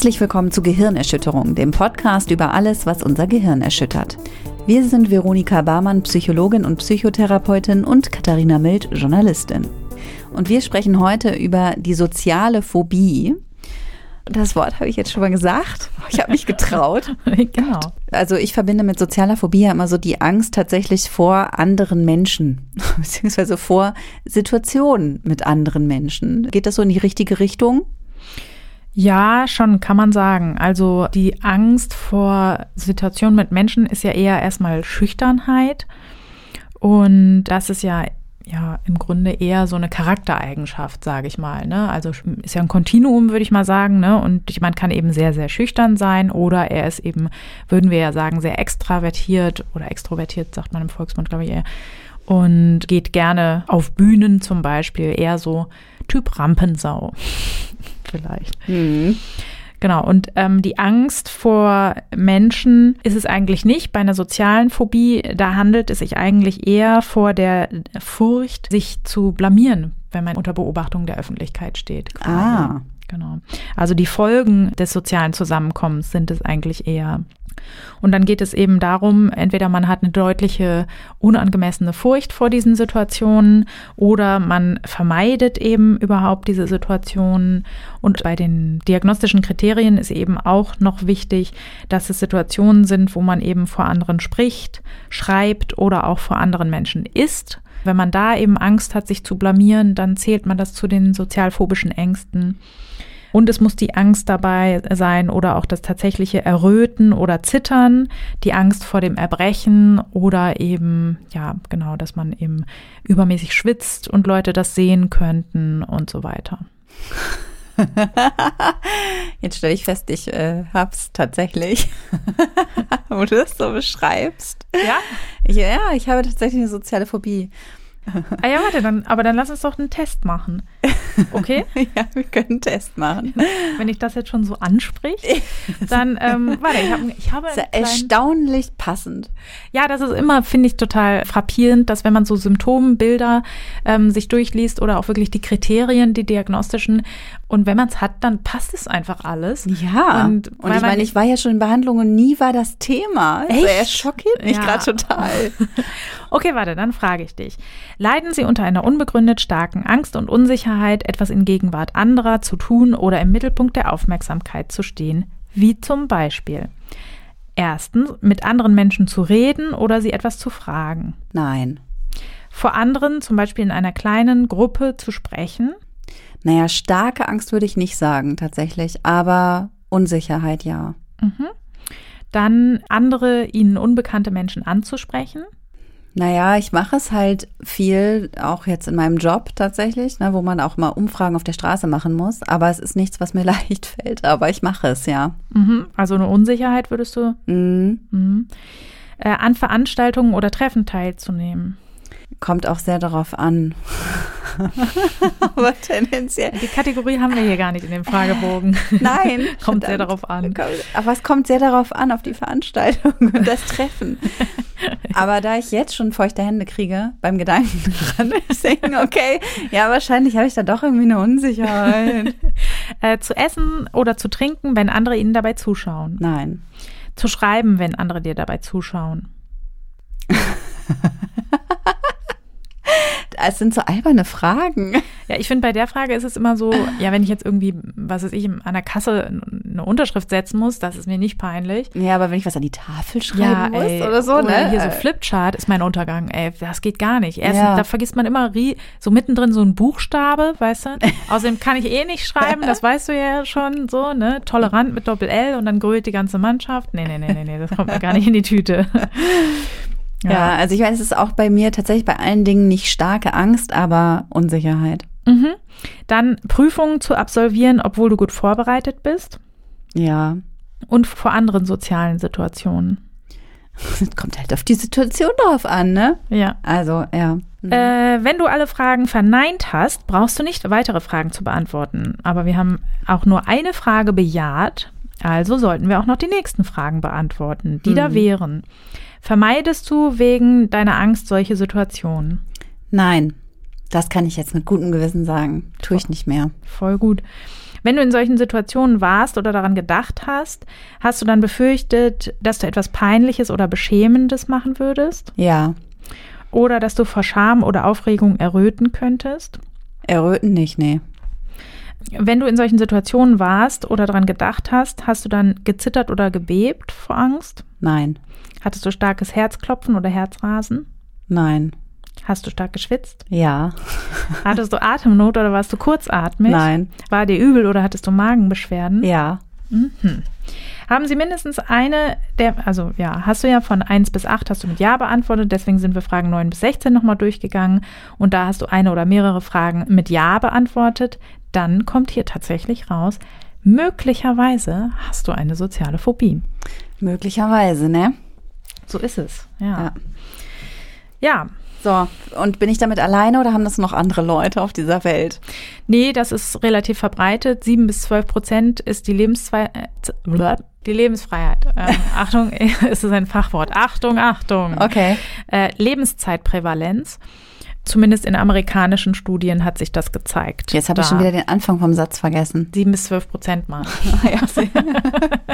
Herzlich willkommen zu Gehirnerschütterung, dem Podcast über alles, was unser Gehirn erschüttert. Wir sind Veronika Barmann, Psychologin und Psychotherapeutin und Katharina Mild, Journalistin. Und wir sprechen heute über die soziale Phobie. Das Wort habe ich jetzt schon mal gesagt. Ich habe mich getraut. genau. Also ich verbinde mit sozialer Phobie ja immer so die Angst tatsächlich vor anderen Menschen, beziehungsweise vor Situationen mit anderen Menschen. Geht das so in die richtige Richtung? Ja, schon kann man sagen. Also die Angst vor Situationen mit Menschen ist ja eher erstmal Schüchternheit. Und das ist ja ja im Grunde eher so eine Charaktereigenschaft, sage ich mal. Ne? Also ist ja ein Kontinuum, würde ich mal sagen. Ne? Und jemand kann eben sehr, sehr schüchtern sein oder er ist eben, würden wir ja sagen, sehr extravertiert oder extrovertiert, sagt man im Volksmund, glaube ich eher. Und geht gerne auf Bühnen zum Beispiel, eher so Typ Rampensau vielleicht. Mhm. Genau, und ähm, die Angst vor Menschen ist es eigentlich nicht. Bei einer sozialen Phobie, da handelt es sich eigentlich eher vor der Furcht, sich zu blamieren, wenn man unter Beobachtung der Öffentlichkeit steht. Quasi. Ah. Genau. Also die Folgen des sozialen Zusammenkommens sind es eigentlich eher. Und dann geht es eben darum, entweder man hat eine deutliche unangemessene Furcht vor diesen Situationen oder man vermeidet eben überhaupt diese Situationen. Und bei den diagnostischen Kriterien ist eben auch noch wichtig, dass es Situationen sind, wo man eben vor anderen spricht, schreibt oder auch vor anderen Menschen ist. Wenn man da eben Angst hat, sich zu blamieren, dann zählt man das zu den sozialphobischen Ängsten. Und es muss die Angst dabei sein oder auch das tatsächliche Erröten oder Zittern, die Angst vor dem Erbrechen oder eben, ja, genau, dass man eben übermäßig schwitzt und Leute das sehen könnten und so weiter. Jetzt stelle ich fest, ich äh, hab's tatsächlich, wo du das so beschreibst. Ja? Ich, ja, ich habe tatsächlich eine soziale Phobie. Ah ja, warte, dann, aber dann lass uns doch einen Test machen. Okay? ja, wir können einen Test machen. Wenn ich das jetzt schon so anspricht, dann, ähm, warte, ich, hab, ich habe. Das ist ja erstaunlich passend. Ja, das ist immer, finde ich, total frappierend, dass wenn man so Symptombilder ähm, sich durchliest oder auch wirklich die Kriterien, die diagnostischen, und wenn man es hat, dann passt es einfach alles. Ja. Und, und ich meine, ich war ja schon in Behandlung und nie war das Thema. Echt? Er schockiert mich ja. gerade total. okay, warte, dann frage ich dich. Leiden Sie unter einer unbegründet starken Angst und Unsicherheit, etwas in Gegenwart anderer zu tun oder im Mittelpunkt der Aufmerksamkeit zu stehen? Wie zum Beispiel. Erstens, mit anderen Menschen zu reden oder sie etwas zu fragen. Nein. Vor anderen, zum Beispiel in einer kleinen Gruppe, zu sprechen. Naja, starke Angst würde ich nicht sagen, tatsächlich, aber Unsicherheit ja. Mhm. Dann andere ihnen unbekannte Menschen anzusprechen. Naja, ich mache es halt viel, auch jetzt in meinem Job tatsächlich, ne, wo man auch mal Umfragen auf der Straße machen muss. Aber es ist nichts, was mir leicht fällt, aber ich mache es, ja. Mhm, also eine Unsicherheit würdest du? Mhm. Mhm. Äh, an Veranstaltungen oder Treffen teilzunehmen. Kommt auch sehr darauf an. Aber tendenziell. Die Kategorie haben wir hier gar nicht in dem Fragebogen. Nein. kommt sehr darauf an. Aber es kommt sehr darauf an, auf die Veranstaltung und das Treffen. Aber da ich jetzt schon feuchte Hände kriege beim Gedanken dran, denke okay, ja, wahrscheinlich habe ich da doch irgendwie eine Unsicherheit. äh, zu essen oder zu trinken, wenn andere ihnen dabei zuschauen. Nein. Zu schreiben, wenn andere dir dabei zuschauen. es sind so alberne Fragen. Ja, ich finde, bei der Frage ist es immer so, ja, wenn ich jetzt irgendwie, was weiß ich, an der Kasse eine Unterschrift setzen muss, das ist mir nicht peinlich. Ja, aber wenn ich was an die Tafel schreiben ja, muss ey, oder so, oder ne? Hier so Flipchart ist mein Untergang, ey, das geht gar nicht. Erstens, ja. da vergisst man immer so mittendrin so ein Buchstabe, weißt du? Außerdem kann ich eh nicht schreiben, das weißt du ja schon so, ne? Tolerant mit Doppel-L und dann grölt die ganze Mannschaft. Nee, nee, nee, nee, nee, das kommt mir gar nicht in die Tüte. Ja. ja, also ich weiß, es ist auch bei mir tatsächlich bei allen Dingen nicht starke Angst, aber Unsicherheit. Mhm. Dann Prüfungen zu absolvieren, obwohl du gut vorbereitet bist. Ja. Und vor anderen sozialen Situationen. Es kommt halt auf die Situation drauf an, ne? Ja. Also, ja. Mhm. Äh, wenn du alle Fragen verneint hast, brauchst du nicht weitere Fragen zu beantworten. Aber wir haben auch nur eine Frage bejaht. Also sollten wir auch noch die nächsten Fragen beantworten, die mhm. da wären. Vermeidest du wegen deiner Angst solche Situationen? Nein, das kann ich jetzt mit gutem Gewissen sagen. Tue ich nicht mehr. Voll gut. Wenn du in solchen Situationen warst oder daran gedacht hast, hast du dann befürchtet, dass du etwas Peinliches oder Beschämendes machen würdest? Ja. Oder dass du vor Scham oder Aufregung erröten könntest? Erröten nicht, nee. Wenn du in solchen Situationen warst oder daran gedacht hast, hast du dann gezittert oder gebebt vor Angst? Nein. Hattest du starkes Herzklopfen oder Herzrasen? Nein. Hast du stark geschwitzt? Ja. Hattest du Atemnot oder warst du kurzatmig? Nein. War dir übel oder hattest du Magenbeschwerden? Ja. Mhm. Haben Sie mindestens eine der, also ja, hast du ja von 1 bis 8 hast du mit Ja beantwortet, deswegen sind wir Fragen 9 bis 16 nochmal durchgegangen und da hast du eine oder mehrere Fragen mit Ja beantwortet. Dann kommt hier tatsächlich raus, möglicherweise hast du eine soziale Phobie. Möglicherweise, ne? So ist es, ja. Ja. Ja, So, und bin ich damit alleine oder haben das noch andere Leute auf dieser Welt? Nee, das ist relativ verbreitet. 7 bis 12 Prozent ist die, Lebensfrei äh, die Lebensfreiheit. Ähm, Achtung, es ist ein Fachwort. Achtung, Achtung. Okay. Äh, Lebenszeitprävalenz. Zumindest in amerikanischen Studien hat sich das gezeigt. Jetzt habe ich schon wieder den Anfang vom Satz vergessen. 7 bis 12 Prozent mal.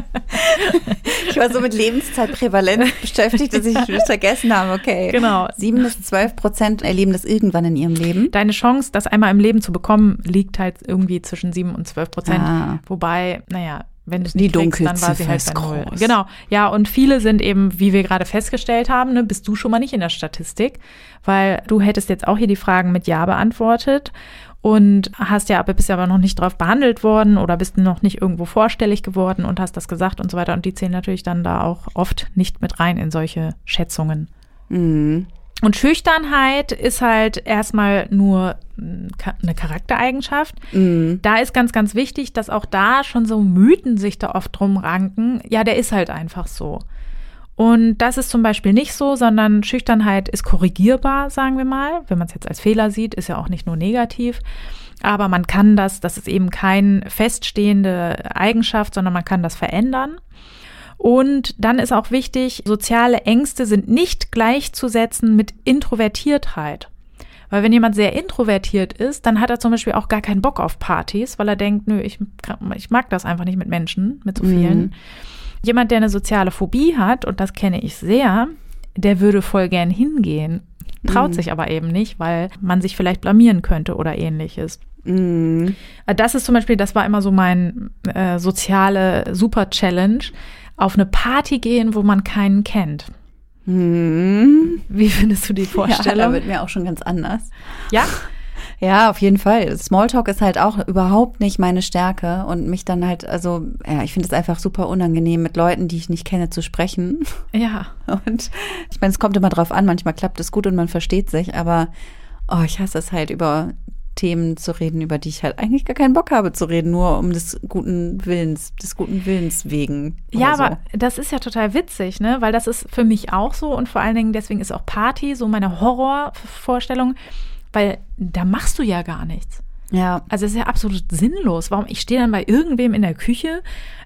Ich war so mit Lebenszeitprävalenz beschäftigt, dass ich das vergessen habe. Okay. Genau. Sieben bis zwölf Prozent erleben das irgendwann in ihrem Leben. Deine Chance, das einmal im Leben zu bekommen, liegt halt irgendwie zwischen 7 und 12 Prozent. Ah. Wobei, naja, wenn du es Die nicht kriegst, dann war sie halt bei null. Genau. Ja, und viele sind eben, wie wir gerade festgestellt haben, ne, bist du schon mal nicht in der Statistik, weil du hättest jetzt auch hier die Fragen mit Ja beantwortet und hast ja, aber bist ja aber noch nicht drauf behandelt worden oder bist noch nicht irgendwo vorstellig geworden und hast das gesagt und so weiter. Und die zählen natürlich dann da auch oft nicht mit rein in solche Schätzungen. Mhm. Und Schüchternheit ist halt erstmal nur eine Charaktereigenschaft. Mhm. Da ist ganz, ganz wichtig, dass auch da schon so Mythen sich da oft drum ranken. Ja, der ist halt einfach so. Und das ist zum Beispiel nicht so, sondern Schüchternheit ist korrigierbar, sagen wir mal. Wenn man es jetzt als Fehler sieht, ist ja auch nicht nur negativ. Aber man kann das, das ist eben keine feststehende Eigenschaft, sondern man kann das verändern. Und dann ist auch wichtig, soziale Ängste sind nicht gleichzusetzen mit Introvertiertheit. Weil wenn jemand sehr introvertiert ist, dann hat er zum Beispiel auch gar keinen Bock auf Partys, weil er denkt, nö, ich, ich mag das einfach nicht mit Menschen, mit so vielen. Mhm. Jemand, der eine soziale Phobie hat, und das kenne ich sehr, der würde voll gern hingehen, traut Mhm. sich aber eben nicht, weil man sich vielleicht blamieren könnte oder ähnliches. Mhm. Das ist zum Beispiel, das war immer so mein äh, soziale Super-Challenge, auf eine Party gehen, wo man keinen kennt. Mhm. Wie findest du die Ja, da Vorstellung? wird mir auch schon ganz anders. Ja, Ja, auf jeden Fall. Smalltalk ist halt auch überhaupt nicht meine Stärke und mich dann halt, also, ja, ich finde es einfach super unangenehm, mit Leuten, die ich nicht kenne, zu sprechen. ja. Und ich meine, es kommt immer drauf an, manchmal klappt es gut und man versteht sich, aber oh, ich hasse es halt über Themen zu reden, über die ich halt eigentlich gar keinen Bock habe zu reden, nur um des guten Willens, des guten Willens wegen. Ja, so. aber das ist ja total witzig, ne? Weil das ist für mich auch so und vor allen Dingen deswegen ist auch Party so meine Horrorvorstellung, weil da machst du ja gar nichts. Ja, Also es ist ja absolut sinnlos. Warum? Ich stehe dann bei irgendwem in der Küche.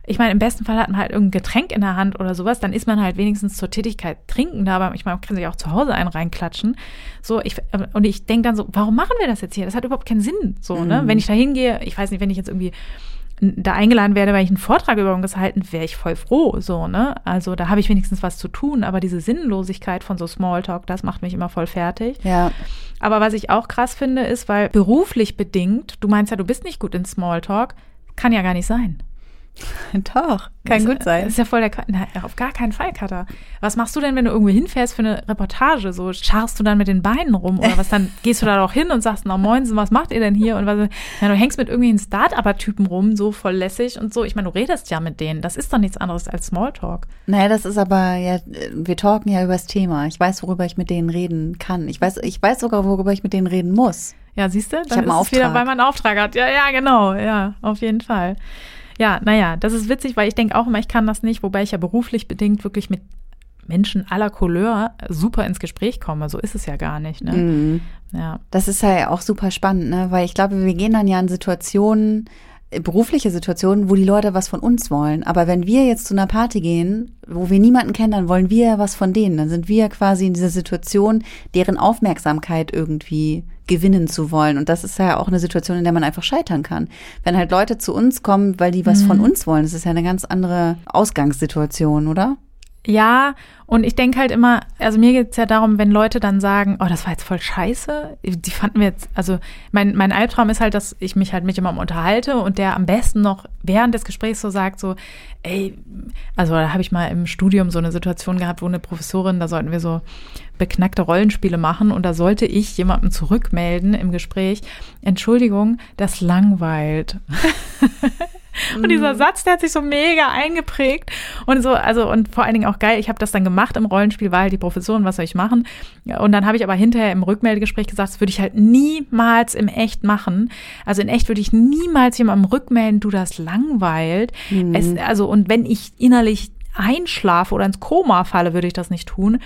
Ich meine, im besten Fall hat man halt irgendein Getränk in der Hand oder sowas. Dann ist man halt wenigstens zur Tätigkeit trinken da. Aber ich meine, man kann sich auch zu Hause einen reinklatschen. So, ich, und ich denke dann so, warum machen wir das jetzt hier? Das hat überhaupt keinen Sinn. So, ne? Wenn ich da hingehe, ich weiß nicht, wenn ich jetzt irgendwie da eingeladen werde, weil ich einen Vortrag über irgendwas halten, wäre ich voll froh, so, ne? Also da habe ich wenigstens was zu tun, aber diese Sinnlosigkeit von so Smalltalk, das macht mich immer voll fertig. ja. Aber was ich auch krass finde, ist, weil beruflich bedingt, du meinst ja, du bist nicht gut in Smalltalk, kann ja gar nicht sein. Doch, kann Das- gut sein. Das ist ja voll der. Na, auf gar keinen Fall, Katha. Was machst du denn, wenn du irgendwo hinfährst für eine Reportage? So scharst du dann mit den Beinen rum oder was? Dann gehst du da doch hin und sagst, na moinsen, was macht ihr denn hier? Und was, ja, du hängst mit irgendwelchen Start-Upper-Typen rum, so voll lässig und so. Ich meine, du redest ja mit denen. Das ist doch nichts anderes als Smalltalk. Naja, das ist aber ja, wir talken ja über das Thema. Ich weiß, worüber ich mit denen reden kann. Ich weiß, ich weiß sogar, worüber ich mit denen reden muss. Ja, siehst du? Dann einen ist es wieder, weil man einen Auftrag hat. Ja, ja, genau. Ja, auf jeden Fall. Ja, naja, das ist witzig, weil ich denke auch immer, ich kann das nicht, wobei ich ja beruflich bedingt wirklich mit Menschen aller Couleur super ins Gespräch komme. So ist es ja gar nicht. Ne? Mhm. Ja. Das ist ja auch super spannend, ne? Weil ich glaube, wir gehen dann ja in Situationen, berufliche Situationen, wo die Leute was von uns wollen. Aber wenn wir jetzt zu einer Party gehen, wo wir niemanden kennen, dann wollen wir was von denen. Dann sind wir quasi in dieser Situation, deren Aufmerksamkeit irgendwie gewinnen zu wollen. Und das ist ja auch eine Situation, in der man einfach scheitern kann. Wenn halt Leute zu uns kommen, weil die was mhm. von uns wollen, das ist ja eine ganz andere Ausgangssituation, oder? Ja, und ich denke halt immer, also mir geht es ja darum, wenn Leute dann sagen, oh, das war jetzt voll scheiße, die fanden wir jetzt, also mein, mein Albtraum ist halt, dass ich mich halt mit jemandem unterhalte und der am besten noch während des Gesprächs so sagt, so, ey, also da habe ich mal im Studium so eine Situation gehabt, wo eine Professorin, da sollten wir so beknackte Rollenspiele machen und da sollte ich jemandem zurückmelden im Gespräch, Entschuldigung, das langweilt. Und dieser mhm. Satz, der hat sich so mega eingeprägt und so, also und vor allen Dingen auch geil. Ich habe das dann gemacht im Rollenspiel, war halt die Professorin, was soll ich machen? Und dann habe ich aber hinterher im Rückmeldegespräch gesagt, das würde ich halt niemals im Echt machen. Also in echt würde ich niemals jemandem rückmelden, du das langweilt. Mhm. Es, also und wenn ich innerlich einschlafe oder ins Koma falle, würde ich das nicht tun.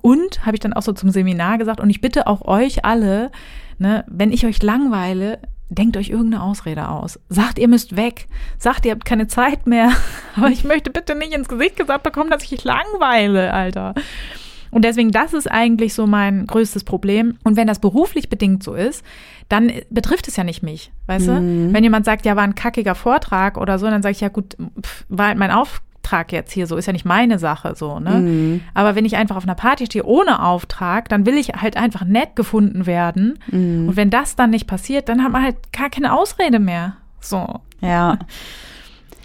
Und habe ich dann auch so zum Seminar gesagt, und ich bitte auch euch alle, ne, wenn ich euch langweile, denkt euch irgendeine Ausrede aus. Sagt, ihr müsst weg. Sagt, ihr habt keine Zeit mehr. Aber ich möchte bitte nicht ins Gesicht gesagt bekommen, dass ich mich langweile, Alter. Und deswegen, das ist eigentlich so mein größtes Problem. Und wenn das beruflich bedingt so ist, dann betrifft es ja nicht mich, weißt mhm. du? Wenn jemand sagt, ja, war ein kackiger Vortrag oder so, dann sage ich, ja gut, pff, war halt mein Auf Auftrag jetzt hier so, ist ja nicht meine Sache so, ne? Mhm. Aber wenn ich einfach auf einer Party stehe ohne Auftrag, dann will ich halt einfach nett gefunden werden. Mhm. Und wenn das dann nicht passiert, dann hat man halt gar keine Ausrede mehr. So. Ja.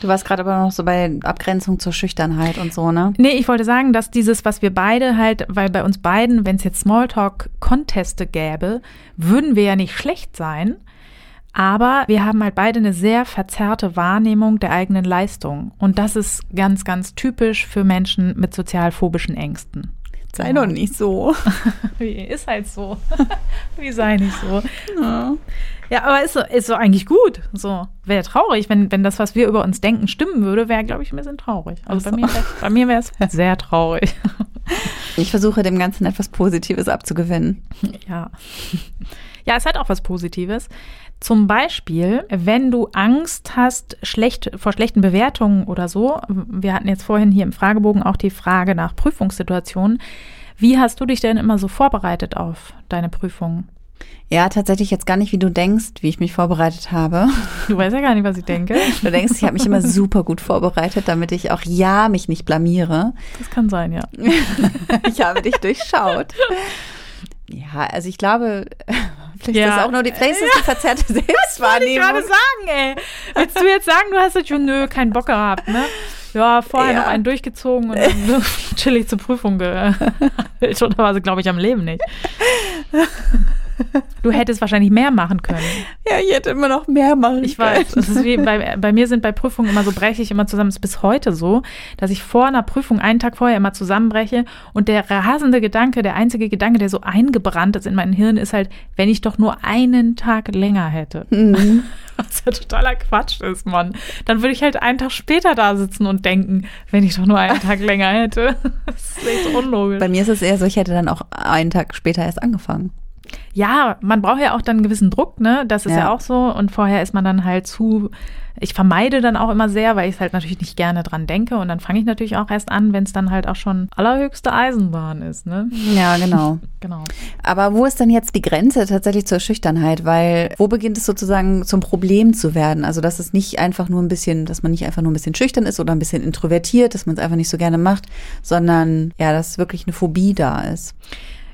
Du warst gerade aber noch so bei Abgrenzung zur Schüchternheit und so, ne? Nee, ich wollte sagen, dass dieses, was wir beide halt, weil bei uns beiden, wenn es jetzt Smalltalk-Conteste gäbe, würden wir ja nicht schlecht sein. Aber wir haben halt beide eine sehr verzerrte Wahrnehmung der eigenen Leistung. Und das ist ganz, ganz typisch für Menschen mit sozialphobischen Ängsten. Sei doch nicht so. Wie ist halt so. Wie sei nicht so. Ja, ja aber ist so, ist so eigentlich gut. So wäre traurig, wenn, wenn das, was wir über uns denken, stimmen würde, wäre, glaube ich, ein bisschen traurig. Also so. bei mir, wäre es sehr traurig. Ich versuche dem Ganzen etwas Positives abzugewinnen. Ja. Ja, es hat auch was Positives. Zum Beispiel, wenn du Angst hast schlecht, vor schlechten Bewertungen oder so. Wir hatten jetzt vorhin hier im Fragebogen auch die Frage nach Prüfungssituationen. Wie hast du dich denn immer so vorbereitet auf deine Prüfungen? Ja, tatsächlich jetzt gar nicht, wie du denkst, wie ich mich vorbereitet habe. Du weißt ja gar nicht, was ich denke. Du denkst, ich habe mich immer super gut vorbereitet, damit ich auch ja mich nicht blamiere. Das kann sein, ja. ich habe dich durchschaut. Ja, also ich glaube, vielleicht ja. ist auch nur die, vielleicht ist die verzerrte Selbstwahrnehmung. Das wollte ich gerade sagen, ey. Willst du jetzt sagen, du hast jetzt schon, nö, keinen Bock gehabt, ne? Ja, vorher ja. noch einen durchgezogen und dann chillig zur Prüfung gehört. Oder war sie, glaube ich, am Leben nicht. Du hättest wahrscheinlich mehr machen können. Ja, ich hätte immer noch mehr machen ich können. Ich weiß. Bei, bei mir sind bei Prüfungen immer so, breche ich immer zusammen. Das ist bis heute so, dass ich vor einer Prüfung einen Tag vorher immer zusammenbreche und der rasende Gedanke, der einzige Gedanke, der so eingebrannt ist in mein Hirn, ist halt, wenn ich doch nur einen Tag länger hätte. Mhm. Was ja totaler Quatsch ist, Mann. Dann würde ich halt einen Tag später da sitzen und denken, wenn ich doch nur einen Tag länger hätte. Das ist echt unlogisch. Bei mir ist es eher so, ich hätte dann auch einen Tag später erst angefangen. Ja, man braucht ja auch dann einen gewissen Druck, ne? Das ist ja. ja auch so. Und vorher ist man dann halt zu. Ich vermeide dann auch immer sehr, weil ich halt natürlich nicht gerne dran denke. Und dann fange ich natürlich auch erst an, wenn es dann halt auch schon allerhöchste Eisenbahn ist, ne? Ja, genau. genau. Aber wo ist denn jetzt die Grenze tatsächlich zur Schüchternheit? Weil wo beginnt es sozusagen zum Problem zu werden? Also, dass es nicht einfach nur ein bisschen, dass man nicht einfach nur ein bisschen schüchtern ist oder ein bisschen introvertiert, dass man es einfach nicht so gerne macht, sondern ja, dass wirklich eine Phobie da ist.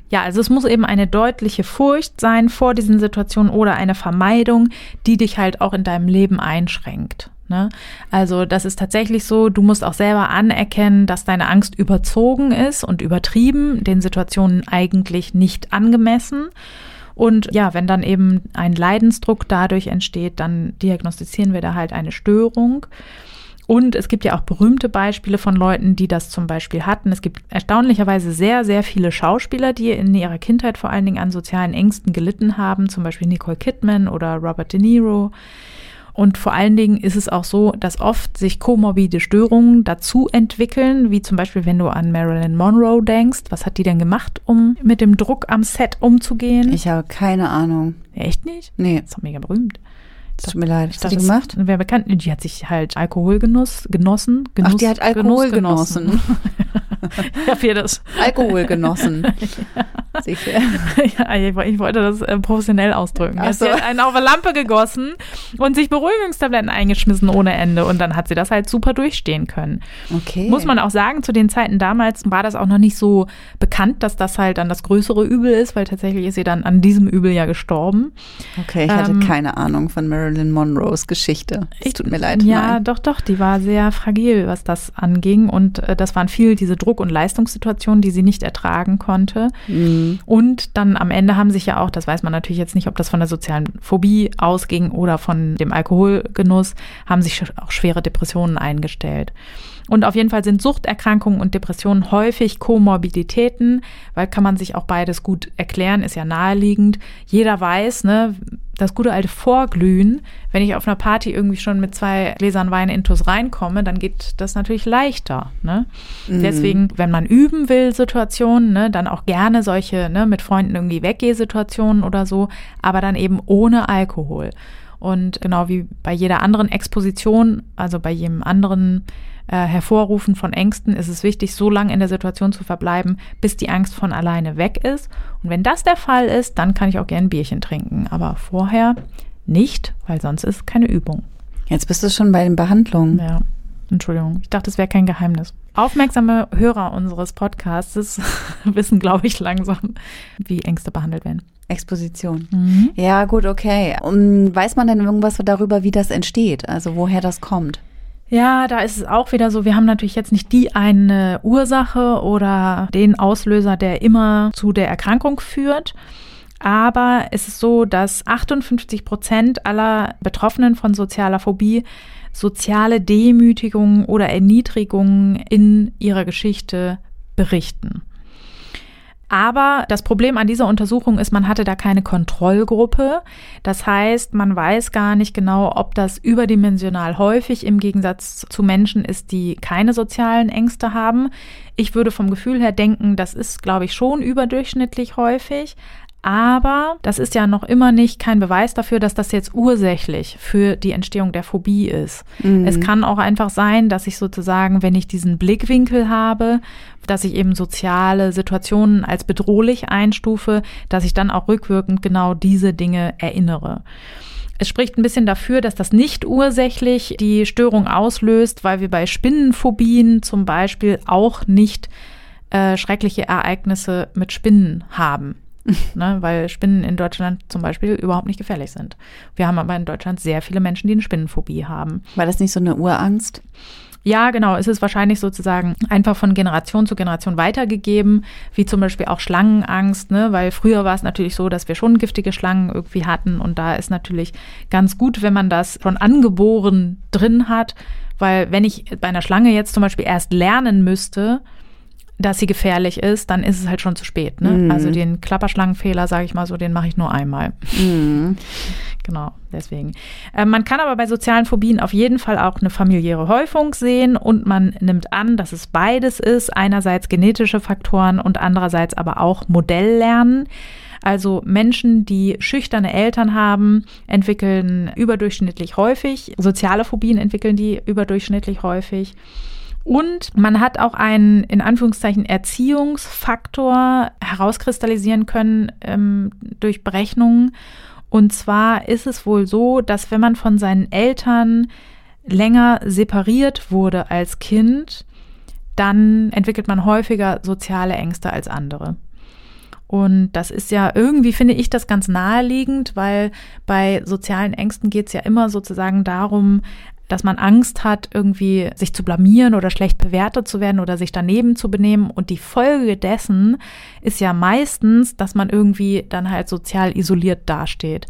Ja, also es muss eben eine deutliche Furcht sein vor diesen Situationen oder eine Vermeidung, die dich halt auch in deinem Leben einschränkt. Ne? Also das ist tatsächlich so, du musst auch selber anerkennen, dass deine Angst überzogen ist und übertrieben, den Situationen eigentlich nicht angemessen. Und ja, wenn dann eben ein Leidensdruck dadurch entsteht, dann diagnostizieren wir da halt eine Störung. Und es gibt ja auch berühmte Beispiele von Leuten, die das zum Beispiel hatten. Es gibt erstaunlicherweise sehr, sehr viele Schauspieler, die in ihrer Kindheit vor allen Dingen an sozialen Ängsten gelitten haben, zum Beispiel Nicole Kidman oder Robert De Niro. Und vor allen Dingen ist es auch so, dass oft sich komorbide Störungen dazu entwickeln, wie zum Beispiel, wenn du an Marilyn Monroe denkst. Was hat die denn gemacht, um mit dem Druck am Set umzugehen? Ich habe keine Ahnung. Echt nicht? Nee. Das ist doch mega berühmt. Tut mir leid. Ich dachte, das gemacht? Wer bekannt, die hat sich halt Alkoholgenuss genossen. Genuss, Ach, die hat Alkohol genossen. genossen. ich habe hier das. Alkohol genossen. ja. Sicher. ja, ich wollte das äh, professionell ausdrücken. Ach so. Sie hat einen auf eine Lampe gegossen und sich Beruhigungstabletten eingeschmissen ohne Ende. Und dann hat sie das halt super durchstehen können. Okay. Muss man auch sagen, zu den Zeiten damals war das auch noch nicht so bekannt, dass das halt dann das größere Übel ist, weil tatsächlich ist sie dann an diesem Übel ja gestorben. Okay, ich hatte ähm, keine Ahnung von Marilyn Monroes Geschichte. Es tut mir leid. Ja, nein. doch, doch, die war sehr fragil, was das anging. Und äh, das waren viel diese Druck- und Leistungssituationen, die sie nicht ertragen konnte. Mhm. Und dann am Ende haben sich ja auch, das weiß man natürlich jetzt nicht, ob das von der sozialen Phobie ausging oder von dem Alkoholgenuss, haben sich auch schwere Depressionen eingestellt. Und auf jeden Fall sind Suchterkrankungen und Depressionen häufig Komorbiditäten, weil kann man sich auch beides gut erklären, ist ja naheliegend. Jeder weiß, ne, das gute alte Vorglühen, wenn ich auf einer Party irgendwie schon mit zwei Gläsern Wein intus reinkomme, dann geht das natürlich leichter. Ne? Mhm. Deswegen, wenn man üben will, Situationen, ne, dann auch gerne solche ne, mit Freunden irgendwie Weggeh-Situationen oder so, aber dann eben ohne Alkohol. Und genau wie bei jeder anderen Exposition, also bei jedem anderen äh, Hervorrufen von Ängsten ist es wichtig, so lange in der Situation zu verbleiben, bis die Angst von alleine weg ist. Und wenn das der Fall ist, dann kann ich auch gerne ein Bierchen trinken. Aber vorher nicht, weil sonst ist keine Übung. Jetzt bist du schon bei den Behandlungen. Ja. Entschuldigung, ich dachte, es wäre kein Geheimnis. Aufmerksame Hörer unseres Podcasts wissen, glaube ich, langsam, wie Ängste behandelt werden. Exposition. Mhm. Ja, gut, okay. Und weiß man denn irgendwas darüber, wie das entsteht? Also woher das kommt? Ja, da ist es auch wieder so, wir haben natürlich jetzt nicht die eine Ursache oder den Auslöser, der immer zu der Erkrankung führt. Aber es ist so, dass 58 Prozent aller Betroffenen von sozialer Phobie soziale Demütigungen oder Erniedrigungen in ihrer Geschichte berichten. Aber das Problem an dieser Untersuchung ist, man hatte da keine Kontrollgruppe. Das heißt, man weiß gar nicht genau, ob das überdimensional häufig im Gegensatz zu Menschen ist, die keine sozialen Ängste haben. Ich würde vom Gefühl her denken, das ist, glaube ich, schon überdurchschnittlich häufig. Aber das ist ja noch immer nicht kein Beweis dafür, dass das jetzt ursächlich für die Entstehung der Phobie ist. Mhm. Es kann auch einfach sein, dass ich sozusagen, wenn ich diesen Blickwinkel habe, dass ich eben soziale Situationen als bedrohlich einstufe, dass ich dann auch rückwirkend genau diese Dinge erinnere. Es spricht ein bisschen dafür, dass das nicht ursächlich die Störung auslöst, weil wir bei Spinnenphobien zum Beispiel auch nicht äh, schreckliche Ereignisse mit Spinnen haben ne, weil Spinnen in Deutschland zum Beispiel überhaupt nicht gefährlich sind. Wir haben aber in Deutschland sehr viele Menschen, die eine Spinnenphobie haben. War das nicht so eine Urangst? Ja, genau. Es ist wahrscheinlich sozusagen einfach von Generation zu Generation weitergegeben, wie zum Beispiel auch Schlangenangst, ne? weil früher war es natürlich so, dass wir schon giftige Schlangen irgendwie hatten und da ist natürlich ganz gut, wenn man das schon angeboren drin hat, weil wenn ich bei einer Schlange jetzt zum Beispiel erst lernen müsste, dass sie gefährlich ist, dann ist es halt schon zu spät. Ne? Mhm. Also den Klapperschlangenfehler, sage ich mal so, den mache ich nur einmal. Mhm. Genau, deswegen. Äh, man kann aber bei sozialen Phobien auf jeden Fall auch eine familiäre Häufung sehen und man nimmt an, dass es beides ist. Einerseits genetische Faktoren und andererseits aber auch Modelllernen. Also Menschen, die schüchterne Eltern haben, entwickeln überdurchschnittlich häufig. Soziale Phobien entwickeln die überdurchschnittlich häufig. Und man hat auch einen, in Anführungszeichen, Erziehungsfaktor herauskristallisieren können ähm, durch Berechnungen. Und zwar ist es wohl so, dass wenn man von seinen Eltern länger separiert wurde als Kind, dann entwickelt man häufiger soziale Ängste als andere. Und das ist ja irgendwie, finde ich, das ganz naheliegend, weil bei sozialen Ängsten geht es ja immer sozusagen darum, dass man Angst hat, irgendwie sich zu blamieren oder schlecht bewertet zu werden oder sich daneben zu benehmen. Und die Folge dessen ist ja meistens, dass man irgendwie dann halt sozial isoliert dasteht.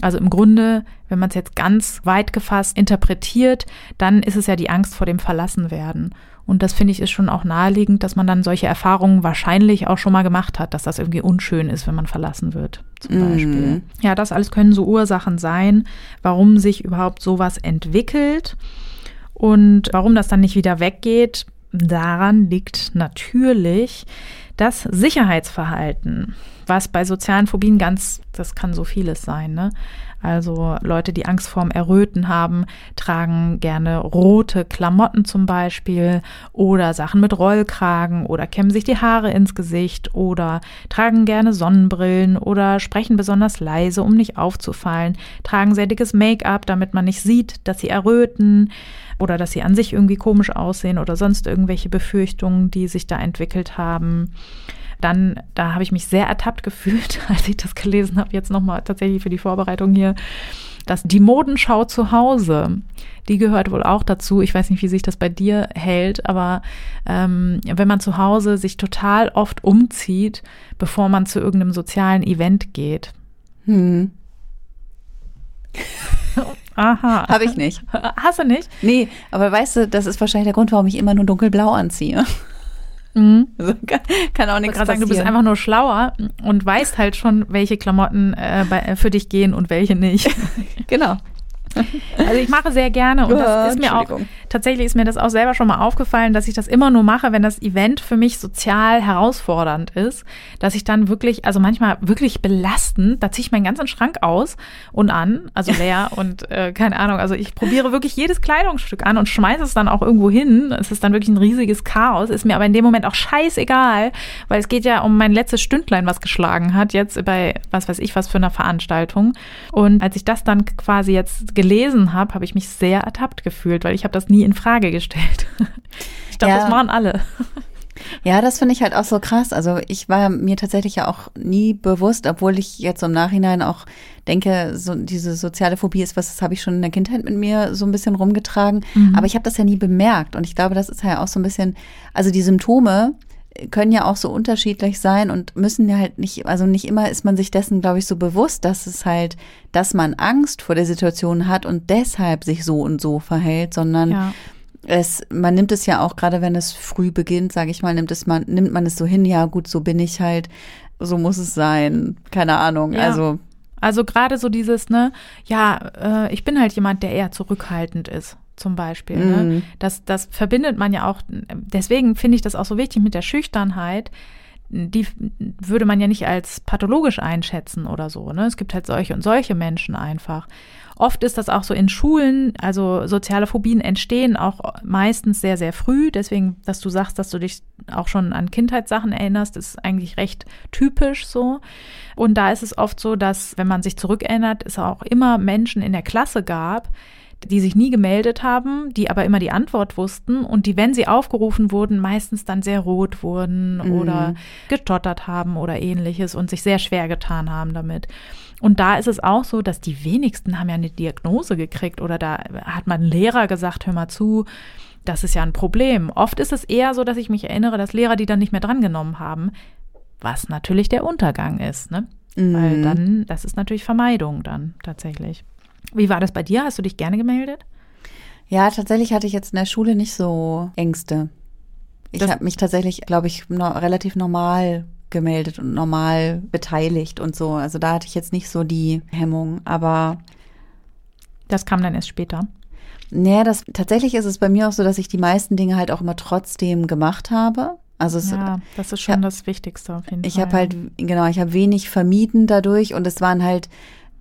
Also im Grunde, wenn man es jetzt ganz weit gefasst interpretiert, dann ist es ja die Angst vor dem Verlassenwerden. Und das finde ich ist schon auch naheliegend, dass man dann solche Erfahrungen wahrscheinlich auch schon mal gemacht hat, dass das irgendwie unschön ist, wenn man verlassen wird, zum mhm. Beispiel. Ja, das alles können so Ursachen sein, warum sich überhaupt sowas entwickelt und warum das dann nicht wieder weggeht. Daran liegt natürlich das Sicherheitsverhalten. was bei sozialen Phobien ganz, das kann so vieles sein, ne? Also Leute, die Angst vorm Erröten haben, tragen gerne rote Klamotten zum Beispiel oder Sachen mit Rollkragen oder kämmen sich die Haare ins Gesicht oder tragen gerne Sonnenbrillen oder sprechen besonders leise, um nicht aufzufallen, tragen sehr dickes Make-up, damit man nicht sieht, dass sie erröten oder dass sie an sich irgendwie komisch aussehen oder sonst irgendwelche Befürchtungen, die sich da entwickelt haben dann, da habe ich mich sehr ertappt gefühlt, als ich das gelesen habe, jetzt nochmal tatsächlich für die Vorbereitung hier, dass die Modenschau zu Hause, die gehört wohl auch dazu. Ich weiß nicht, wie sich das bei dir hält, aber ähm, wenn man zu Hause sich total oft umzieht, bevor man zu irgendeinem sozialen Event geht. Hm. Aha. Habe ich nicht. Hast du nicht? Nee, aber weißt du, das ist wahrscheinlich der Grund, warum ich immer nur dunkelblau anziehe. Mhm. Also kann, kann, auch nichts passieren. Sagen, du bist einfach nur schlauer und weißt halt schon, welche Klamotten äh, bei, für dich gehen und welche nicht. genau. Also ich mache sehr gerne und das ist mir auch tatsächlich ist mir das auch selber schon mal aufgefallen, dass ich das immer nur mache, wenn das Event für mich sozial herausfordernd ist, dass ich dann wirklich, also manchmal wirklich belastend, da ziehe ich meinen ganzen Schrank aus und an, also leer und äh, keine Ahnung, also ich probiere wirklich jedes Kleidungsstück an und schmeiße es dann auch irgendwo hin. Es ist dann wirklich ein riesiges Chaos, ist mir aber in dem Moment auch scheißegal, weil es geht ja um mein letztes Stündlein, was geschlagen hat, jetzt bei was weiß ich was für einer Veranstaltung. Und als ich das dann quasi jetzt gelesen habe, habe ich mich sehr ertappt gefühlt, weil ich habe das nie in Frage gestellt. Ich glaube, ja. das machen alle. Ja, das finde ich halt auch so krass. Also ich war mir tatsächlich ja auch nie bewusst, obwohl ich jetzt im Nachhinein auch denke, so diese soziale Phobie ist was, das habe ich schon in der Kindheit mit mir so ein bisschen rumgetragen. Mhm. Aber ich habe das ja nie bemerkt. Und ich glaube, das ist ja auch so ein bisschen, also die Symptome, können ja auch so unterschiedlich sein und müssen ja halt nicht, also nicht immer ist man sich dessen, glaube ich, so bewusst, dass es halt, dass man Angst vor der Situation hat und deshalb sich so und so verhält, sondern ja. es, man nimmt es ja auch, gerade wenn es früh beginnt, sage ich mal, nimmt es man, nimmt man es so hin, ja gut, so bin ich halt, so muss es sein, keine Ahnung, ja. also. Also gerade so dieses, ne, ja, äh, ich bin halt jemand, der eher zurückhaltend ist zum Beispiel. Ne? Mhm. Das, das verbindet man ja auch, deswegen finde ich das auch so wichtig mit der Schüchternheit. Die würde man ja nicht als pathologisch einschätzen oder so. Ne? Es gibt halt solche und solche Menschen einfach. Oft ist das auch so in Schulen, also soziale Phobien entstehen auch meistens sehr, sehr früh. Deswegen, dass du sagst, dass du dich auch schon an Kindheitssachen erinnerst, ist eigentlich recht typisch so. Und da ist es oft so, dass, wenn man sich zurückerinnert, es auch immer Menschen in der Klasse gab, die sich nie gemeldet haben, die aber immer die Antwort wussten und die, wenn sie aufgerufen wurden, meistens dann sehr rot wurden mhm. oder gestottert haben oder ähnliches und sich sehr schwer getan haben damit. Und da ist es auch so, dass die wenigsten haben ja eine Diagnose gekriegt oder da hat man Lehrer gesagt, hör mal zu, das ist ja ein Problem. Oft ist es eher so, dass ich mich erinnere, dass Lehrer die dann nicht mehr drangenommen haben, was natürlich der Untergang ist, ne? Mhm. Weil dann, das ist natürlich Vermeidung dann tatsächlich. Wie war das bei dir? Hast du dich gerne gemeldet? Ja, tatsächlich hatte ich jetzt in der Schule nicht so Ängste. Ich habe mich tatsächlich, glaube ich, no, relativ normal gemeldet und normal beteiligt und so. Also da hatte ich jetzt nicht so die Hemmung, aber. Das kam dann erst später. Naja, das, tatsächlich ist es bei mir auch so, dass ich die meisten Dinge halt auch immer trotzdem gemacht habe. Also es, ja, das ist schon ja, das Wichtigste auf jeden ich Fall. Ich habe halt, genau, ich habe wenig vermieden dadurch und es waren halt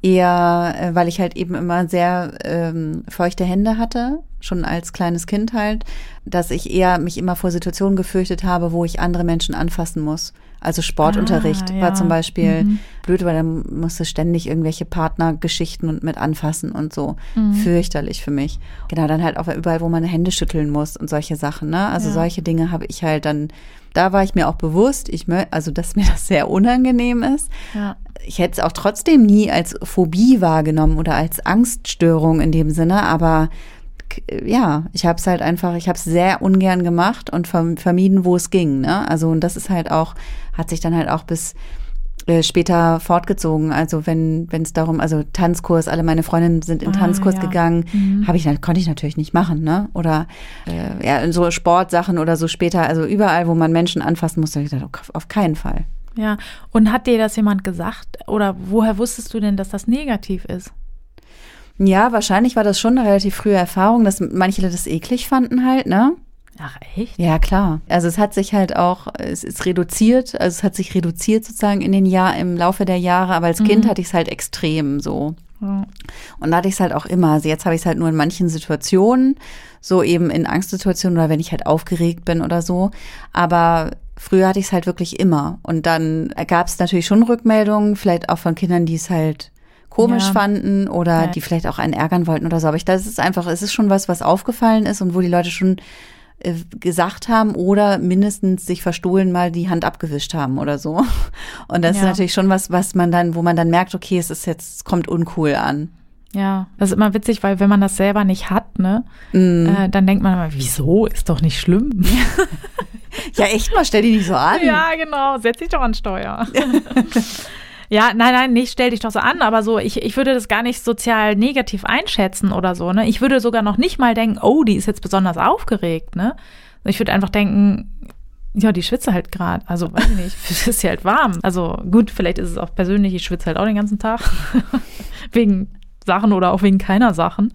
eher, äh, weil ich halt eben immer sehr ähm, feuchte Hände hatte, schon als kleines Kind halt, dass ich eher mich immer vor Situationen gefürchtet habe, wo ich andere Menschen anfassen muss. Also Sportunterricht ah, ja. war zum Beispiel mhm. blöd, weil dann musste ständig irgendwelche Partnergeschichten und mit anfassen und so. Mhm. Fürchterlich für mich. Genau, dann halt auch überall, wo man Hände schütteln muss und solche Sachen. Ne? Also ja. solche Dinge habe ich halt dann, da war ich mir auch bewusst, ich also dass mir das sehr unangenehm ist. Ja ich hätte es auch trotzdem nie als Phobie wahrgenommen oder als Angststörung in dem Sinne, aber ja, ich habe es halt einfach, ich habe es sehr ungern gemacht und vermieden, wo es ging. Ne? Also und das ist halt auch, hat sich dann halt auch bis äh, später fortgezogen. Also wenn wenn es darum, also Tanzkurs, alle meine Freundinnen sind in ah, Tanzkurs ja. gegangen, mhm. habe ich konnte ich natürlich nicht machen, ne? Oder äh, ja, so Sportsachen oder so später, also überall, wo man Menschen anfassen musste, habe ich gedacht, auf keinen Fall. Ja, und hat dir das jemand gesagt? Oder woher wusstest du denn, dass das negativ ist? Ja, wahrscheinlich war das schon eine relativ frühe Erfahrung, dass manche das eklig fanden halt, ne? Ach, echt? Ja, klar. Also es hat sich halt auch, es ist reduziert, also es hat sich reduziert sozusagen in den Jahr, im Laufe der Jahre, aber als Kind hatte ich es halt extrem so. Ja. Und da hatte ich es halt auch immer. Also jetzt habe ich es halt nur in manchen Situationen, so eben in Angstsituationen oder wenn ich halt aufgeregt bin oder so. Aber früher hatte ich es halt wirklich immer. Und dann gab es natürlich schon Rückmeldungen, vielleicht auch von Kindern, die es halt komisch Ja. fanden oder Ja. die vielleicht auch einen ärgern wollten oder so. Aber ich, das ist einfach, es ist schon was, was aufgefallen ist und wo die Leute schon äh, gesagt haben oder mindestens sich verstohlen mal die Hand abgewischt haben oder so. Und das ist Ja. natürlich schon was, was man dann, wo man dann merkt, okay, es ist jetzt, es kommt uncool an. Ja, das ist immer witzig, weil wenn man das selber nicht hat, ne, Mm. äh, dann denkt man immer, wieso? Ist doch nicht schlimm. Ja, echt mal, stell die nicht so an. Ja, genau. Setz dich doch an Steuer. ja, nein, nein, nicht stell dich doch so an, aber so, ich, ich würde das gar nicht sozial negativ einschätzen oder so, ne? Ich würde sogar noch nicht mal denken, oh, die ist jetzt besonders aufgeregt, ne? Ich würde einfach denken, ja, die schwitze halt gerade. Also, weiß ich nicht, es ist ja halt warm. Also, gut, vielleicht ist es auch persönlich, ich schwitze halt auch den ganzen Tag. wegen Sachen oder auch wegen keiner Sachen.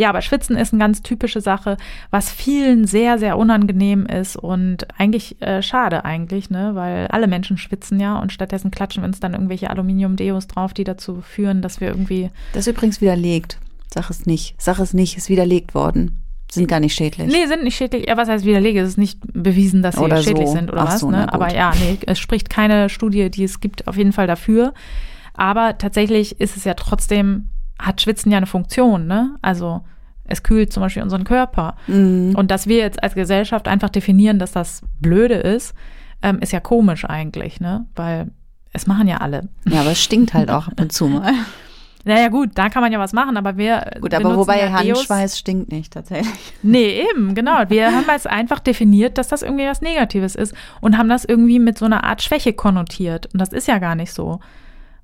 Ja, aber Schwitzen ist eine ganz typische Sache, was vielen sehr, sehr unangenehm ist und eigentlich äh, schade eigentlich, ne, weil alle Menschen schwitzen ja und stattdessen klatschen wir uns dann irgendwelche Aluminium-Deos drauf, die dazu führen, dass wir irgendwie. Das ist übrigens widerlegt. Sag es nicht. Sag es nicht, ist widerlegt worden. Sind gar nicht schädlich. Nee, sind nicht schädlich. Ja, was heißt widerlege? Es ist nicht bewiesen, dass sie Oder schädlich so. sind oder Ach was, so, ne? Aber ja, nee, es spricht keine Studie, die es gibt, auf jeden Fall dafür. Aber tatsächlich ist es ja trotzdem, hat Schwitzen ja eine Funktion, ne? Also es kühlt zum Beispiel unseren Körper. Mhm. Und dass wir jetzt als Gesellschaft einfach definieren, dass das blöde ist, ähm, ist ja komisch eigentlich, ne? Weil es machen ja alle. Ja, aber es stinkt halt auch ab und zu mal. Naja, gut, da kann man ja was machen, aber wir. Gut, aber wobei ja Handschweiß stinkt nicht tatsächlich. Nee, eben, genau. Wir haben jetzt einfach definiert, dass das irgendwie was Negatives ist und haben das irgendwie mit so einer Art Schwäche konnotiert. Und das ist ja gar nicht so.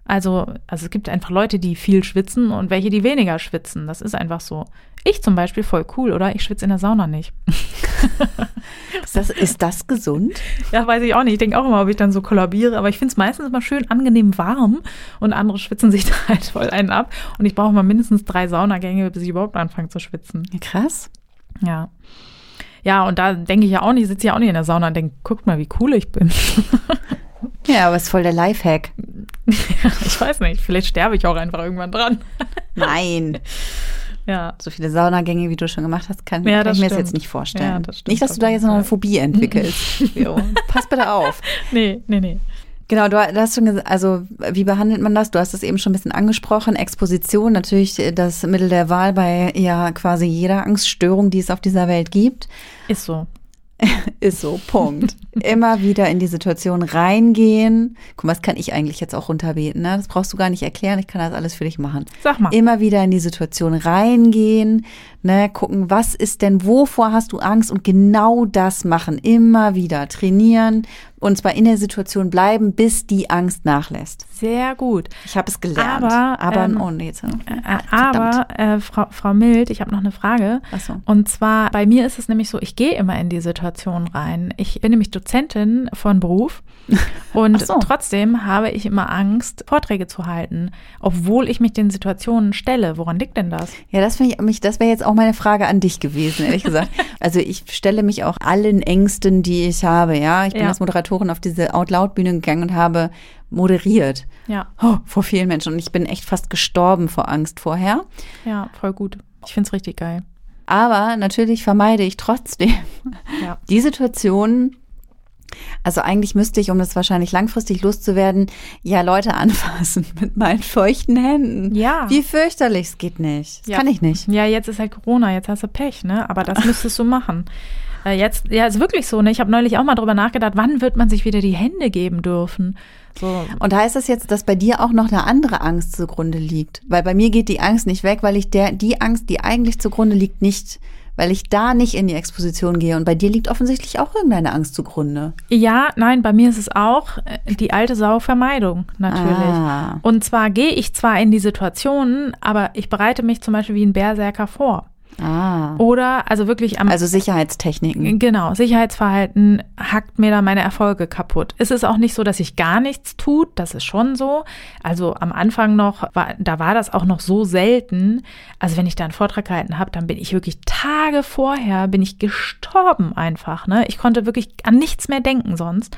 Also, also es gibt einfach Leute, die viel schwitzen und welche, die weniger schwitzen. Das ist einfach so. Ich zum Beispiel voll cool, oder? Ich schwitze in der Sauna nicht. Ist das, ist das gesund? Ja, weiß ich auch nicht. Ich denke auch immer, ob ich dann so kollabiere. Aber ich finde es meistens immer schön angenehm warm und andere schwitzen sich da halt voll einen ab. Und ich brauche mal mindestens drei Saunagänge, bis ich überhaupt anfange zu schwitzen. Krass. Ja. Ja, und da denke ich ja auch nicht, sitze ja auch nicht in der Sauna und denke, guckt mal, wie cool ich bin. Ja, aber es ist voll der Lifehack. ich weiß nicht, vielleicht sterbe ich auch einfach irgendwann dran. Nein. Ja. So viele Saunagänge, wie du schon gemacht hast, kann, Ja, kann ich mir das jetzt nicht vorstellen. Ja, das nicht, dass du da jetzt noch eine. Phobie entwickelst. Pass bitte auf. Nee, nee, nee. Genau, du hast schon gesagt, also wie behandelt man das? Du hast es eben schon ein bisschen angesprochen. Exposition, natürlich das Mittel der Wahl bei ja quasi jeder Angststörung, die es auf dieser Welt gibt. Ist so. Ist so, Punkt. Immer wieder in die Situation reingehen. Guck mal, das kann ich eigentlich jetzt auch runterbeten. Ne? Das brauchst du gar nicht erklären. Ich kann das alles für dich machen. Sag mal. Immer wieder in die Situation reingehen, ne? gucken, was ist denn, wovor hast du Angst und genau das machen. Immer wieder trainieren und zwar in der Situation bleiben, bis die Angst nachlässt. Sehr gut. Ich habe es gelernt. Aber, aber ähm, oh, nee, jetzt, Äh, aber, äh, Frau, Frau Mild, ich habe noch eine Frage. Ach so. Und zwar, bei mir ist es nämlich so, ich gehe immer in die Situation rein. Ich bin nämlich Dozentin von Beruf und so. trotzdem habe ich immer Angst, Vorträge zu halten, obwohl ich mich den Situationen stelle. Woran liegt denn das? Ja, das finde ich mich, das wäre jetzt auch meine Frage an dich gewesen, ehrlich gesagt. Also ich stelle mich auch allen Ängsten, die ich habe, ja. Ich bin Ja. als Moderatorin auf diese Out-Loud-Bühne gegangen und habe moderiert. Ja, Oh, vor vielen Menschen. Und ich bin echt fast gestorben vor Angst vorher. ja, voll gut. Ich finde es richtig geil. Aber natürlich vermeide ich trotzdem Ja. die Situation. Also eigentlich müsste ich, um das wahrscheinlich langfristig loszuwerden, ja Leute anfassen mit meinen feuchten Händen. Ja. Wie fürchterlich, es geht nicht. Das Ja. kann ich nicht. Ja, jetzt ist halt Corona, jetzt hast du Pech, ne? Aber das müsstest du machen. Äh, Jetzt, ja, ist wirklich so, ne? Ich habe neulich auch mal drüber nachgedacht, wann wird man sich wieder die Hände geben dürfen? So, Und heißt das jetzt, dass bei dir auch noch eine andere Angst zugrunde liegt? Weil bei mir geht die Angst nicht weg, weil ich der, die Angst, die eigentlich zugrunde liegt, nicht, weil ich da nicht in die Exposition gehe. Und bei dir liegt offensichtlich auch irgendeine Angst zugrunde. Ja, nein, bei mir ist es auch äh, die alte Sauvermeidung, natürlich. Ah. Und zwar gehe ich zwar in die Situationen, aber ich bereite mich zum Beispiel wie ein Berserker vor. Ah. Oder also wirklich am Also Sicherheitstechniken. Genau, Sicherheitsverhalten hackt mir da meine Erfolge kaputt. Es ist auch nicht so, dass ich gar nichts tut, das ist schon so. Also am Anfang noch, war, da war das auch noch so selten. Also wenn ich da einen Vortrag gehalten habe, dann bin ich wirklich Tage vorher, bin ich gestorben einfach. Ne? Ich konnte wirklich an nichts mehr denken sonst.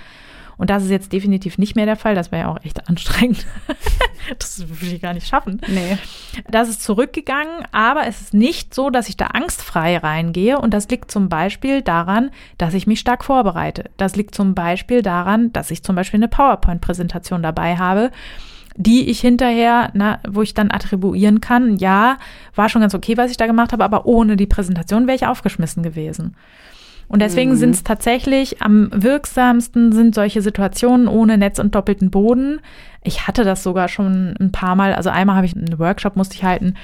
Und das ist jetzt definitiv nicht mehr der Fall. Das wäre ja auch echt anstrengend. das würde ich gar nicht schaffen. Nee. Das ist zurückgegangen, aber es ist nicht so, dass ich da angstfrei reingehe. Und das liegt zum Beispiel daran, dass ich mich stark vorbereite. Das liegt zum Beispiel daran, dass ich zum Beispiel eine PowerPoint-Präsentation dabei habe die ich hinterher, na, wo ich dann attribuieren kann, ja, war schon ganz okay, was ich da gemacht habe, aber ohne die Präsentation wäre ich aufgeschmissen gewesen. Und deswegen mhm. sind es tatsächlich am wirksamsten sind solche Situationen ohne Netz und doppelten Boden. Ich hatte das sogar schon ein paar Mal. Also einmal habe ich einen Workshop musste ich halten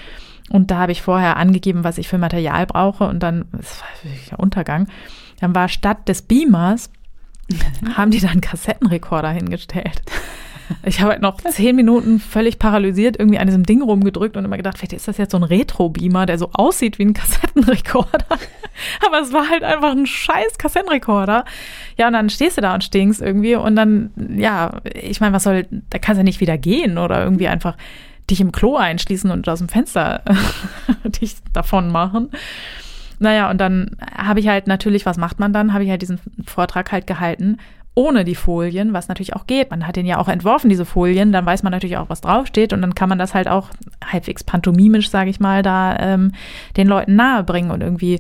und da habe ich vorher angegeben, was ich für Material brauche und dann, das war wirklich ein Untergang. Dann war statt des Beamers haben die dann Kassettenrekorder hingestellt. Ich habe halt noch zehn Minuten völlig paralysiert irgendwie an diesem Ding rumgedrückt und immer gedacht, vielleicht ist das jetzt so ein Retro-Beamer, der so aussieht wie ein Kassettenrekorder. Aber es war halt einfach ein scheiß Kassettenrekorder. Ja, und dann stehst du da und stinkst irgendwie und dann, ja, ich meine, was soll, da kannst du ja nicht wieder gehen oder irgendwie einfach dich im Klo einschließen und aus dem Fenster dich davon machen. Naja, und dann habe ich halt natürlich, was macht man dann? Habe ich halt diesen Vortrag halt gehalten ohne die Folien, was natürlich auch geht. Man hat den ja auch entworfen, diese Folien, dann weiß man natürlich auch, was draufsteht und dann kann man das halt auch halbwegs pantomimisch, sage ich mal, da ähm, den Leuten nahebringen und irgendwie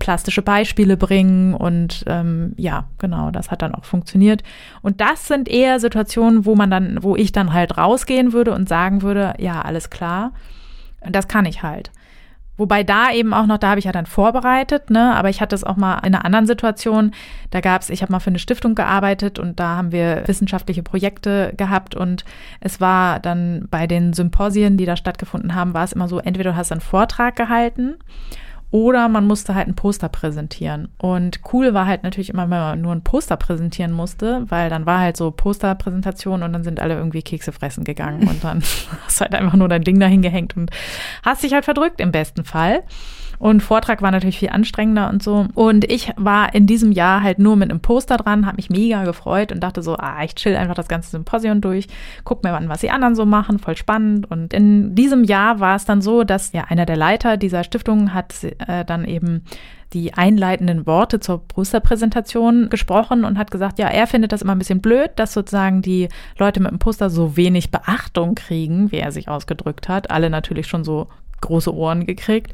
plastische Beispiele bringen und ähm, ja, genau, das hat dann auch funktioniert. Und das sind eher Situationen, wo man dann, wo ich dann halt rausgehen würde und sagen würde, ja, alles klar, das kann ich halt. Wobei da eben auch noch, da habe ich ja dann vorbereitet, ne? Aber ich hatte es auch mal in einer anderen Situation. Da gab es, ich habe mal für eine Stiftung gearbeitet und da haben wir wissenschaftliche Projekte gehabt und es war dann bei den Symposien, die da stattgefunden haben, war es immer so, entweder du hast einen Vortrag gehalten oder man musste halt ein Poster präsentieren. Und cool war halt natürlich immer, wenn man nur ein Poster präsentieren musste, weil dann war halt so Posterpräsentation und dann sind alle irgendwie Kekse fressen gegangen und dann hast du halt einfach nur dein Ding dahin gehängt und hast dich halt verdrückt im besten Fall. Und Vortrag war natürlich viel anstrengender und so. Und ich war in diesem Jahr halt nur mit einem Poster dran, habe mich mega gefreut und dachte so, ah, ich chill einfach das ganze Symposium durch, guck mir an, was die anderen so machen, voll spannend. Und in diesem Jahr war es dann so, dass ja einer der Leiter dieser Stiftung hat äh, dann eben die einleitenden Worte zur Posterpräsentation gesprochen und hat gesagt, ja, er findet das immer ein bisschen blöd, dass sozusagen die Leute mit dem Poster so wenig Beachtung kriegen, wie er sich ausgedrückt hat. Alle natürlich schon so große Ohren gekriegt.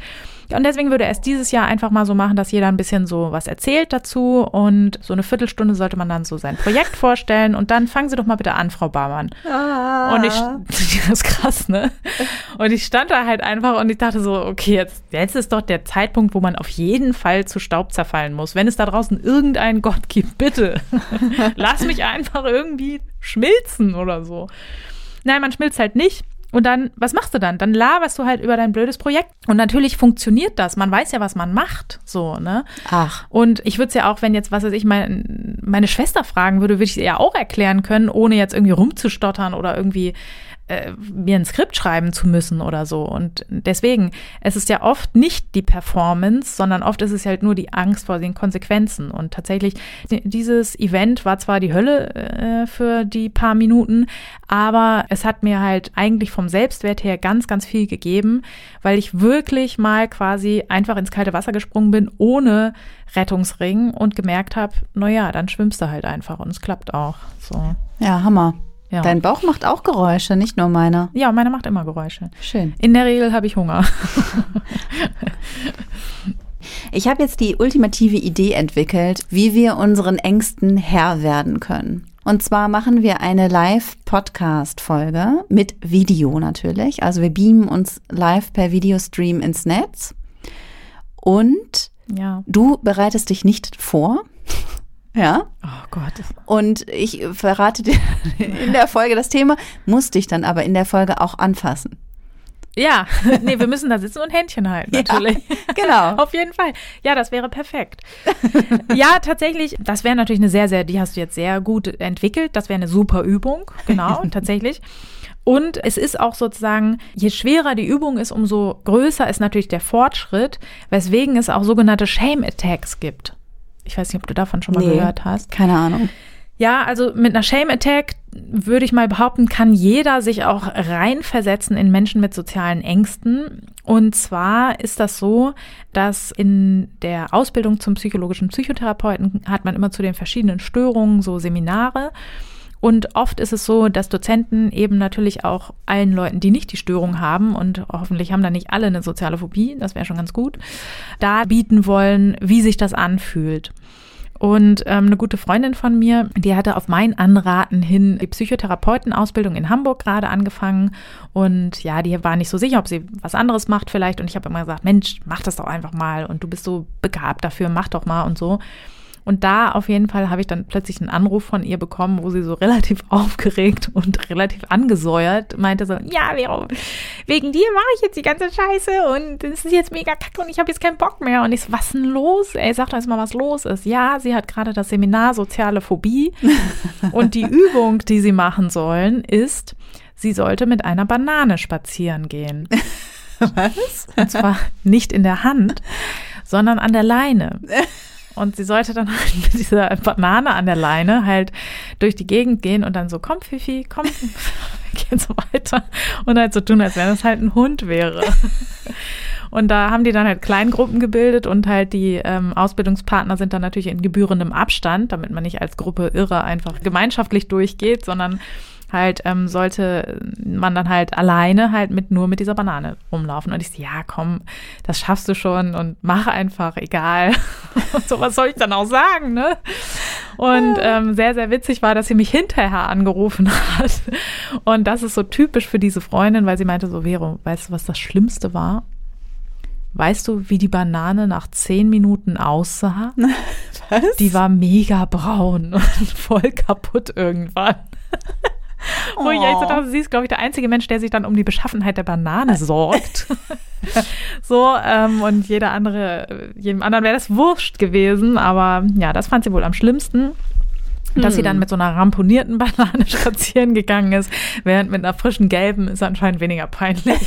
Und deswegen würde er es dieses Jahr einfach mal so machen, dass jeder ein bisschen so was erzählt dazu und so eine Viertelstunde sollte man dann so sein Projekt vorstellen und dann fangen Sie doch mal bitte an, Frau Barmann. Ah. Und ich, das ist krass, ne? Und ich stand da halt einfach und ich dachte so, okay, jetzt, jetzt ist doch der Zeitpunkt, wo man auf jeden Fall zu Staub zerfallen muss. Wenn es da draußen irgendeinen Gott gibt, bitte, lass mich einfach irgendwie schmilzen oder so. Nein, man schmilzt halt nicht. Und dann, was machst du dann? Dann laberst du halt über dein blödes Projekt. Und natürlich funktioniert das. Man weiß ja, was man macht. So, ne? Ach. Und ich würde es ja auch, wenn jetzt, was weiß ich, mein, meine Schwester fragen würde, würde ich es ja auch erklären können, ohne jetzt irgendwie rumzustottern oder irgendwie äh, mir ein Skript schreiben zu müssen oder so. Und deswegen, es ist ja oft nicht die Performance, sondern oft ist es halt nur die Angst vor den Konsequenzen. Und tatsächlich, dieses Event war zwar die Hölle äh, für die paar Minuten, aber es hat mir halt eigentlich vom Selbstwert her ganz, ganz viel gegeben, weil ich wirklich mal quasi einfach ins kalte Wasser gesprungen bin, ohne Rettungsring und gemerkt habe, naja, dann schwimmst du halt einfach und es klappt auch. So. Ja, Hammer. Ja. Dein Bauch macht auch Geräusche, nicht nur meiner. Ja, meine macht immer Geräusche. Schön. In der Regel habe ich Hunger. ich habe jetzt die ultimative Idee entwickelt, wie wir unseren Ängsten Herr werden können. Und zwar machen wir eine Live-Podcast-Folge mit Video natürlich. Also wir beamen uns live per Videostream ins Netz. Und ja. du bereitest dich nicht vor. Ja. Oh Gott. Und ich verrate dir in der Folge das Thema, musste ich dann aber in der Folge auch anfassen. Ja, nee, wir müssen da sitzen und Händchen halten, natürlich. Ja, genau. Auf jeden Fall. Ja, das wäre perfekt. ja, tatsächlich, das wäre natürlich eine sehr, sehr, die hast du jetzt sehr gut entwickelt. Das wäre eine super Übung, genau, tatsächlich. Und es ist auch sozusagen, je schwerer die Übung ist, umso größer ist natürlich der Fortschritt, weswegen es auch sogenannte Shame Attacks gibt. Ich weiß nicht, ob du davon schon mal nee, gehört hast. Keine Ahnung. Ja, also mit einer Shame Attack würde ich mal behaupten, kann jeder sich auch reinversetzen in Menschen mit sozialen Ängsten. Und zwar ist das so, dass in der Ausbildung zum psychologischen Psychotherapeuten hat man immer zu den verschiedenen Störungen so Seminare. Und oft ist es so, dass Dozenten eben natürlich auch allen Leuten, die nicht die Störung haben und hoffentlich haben da nicht alle eine soziale Phobie, das wäre schon ganz gut, da bieten wollen, wie sich das anfühlt. Und ähm, eine gute Freundin von mir, die hatte auf mein Anraten hin die Psychotherapeutenausbildung in Hamburg gerade angefangen. Und ja, die war nicht so sicher, ob sie was anderes macht vielleicht. Und ich habe immer gesagt, Mensch, mach das doch einfach mal. Und du bist so begabt dafür, mach doch mal und so. Und da auf jeden Fall habe ich dann plötzlich einen Anruf von ihr bekommen, wo sie so relativ aufgeregt und relativ angesäuert meinte so, ja, Vero, wegen dir mache ich jetzt die ganze Scheiße und es ist jetzt mega kacke und ich habe jetzt keinen Bock mehr. Und ich so, was ist denn los? Ey, sag doch erst mal, was los ist. Ja, sie hat gerade das Seminar Soziale Phobie und die Übung, die sie machen sollen, ist, sie sollte mit einer Banane spazieren gehen. Was? Und zwar nicht in der Hand, sondern an der Leine. Und sie sollte dann halt mit dieser Banane an der Leine halt durch die Gegend gehen und dann so, komm, Fifi, komm, wir gehen so weiter. Und halt so tun, als wenn es halt ein Hund wäre. Und da haben die dann halt Kleingruppen gebildet und halt die ähm, Ausbildungspartner sind dann natürlich in gebührendem Abstand, damit man nicht als Gruppe irre einfach gemeinschaftlich durchgeht, sondern halt ähm, sollte man dann halt alleine halt mit nur mit dieser Banane rumlaufen. Und ich so, ja, komm, das schaffst du schon und mach einfach, egal. und so was soll ich dann auch sagen, ne? Und ähm, sehr, sehr witzig war, dass sie mich hinterher angerufen hat. Und das ist so typisch für diese Freundin, weil sie meinte so, Vero, weißt du, was das Schlimmste war? Weißt du, wie die Banane nach zehn Minuten aussah? Was? Die war mega braun und voll kaputt irgendwann. Oh. Wo ich echt so dachte, sie ist, glaube ich, der einzige Mensch, der sich dann um die Beschaffenheit der Banane sorgt. so, ähm, und jeder andere, jedem anderen wäre das wurscht gewesen, aber ja, das fand sie wohl am schlimmsten. Dass hm. sie dann mit so einer ramponierten Banane spazieren gegangen ist, während mit einer frischen gelben ist anscheinend weniger peinlich.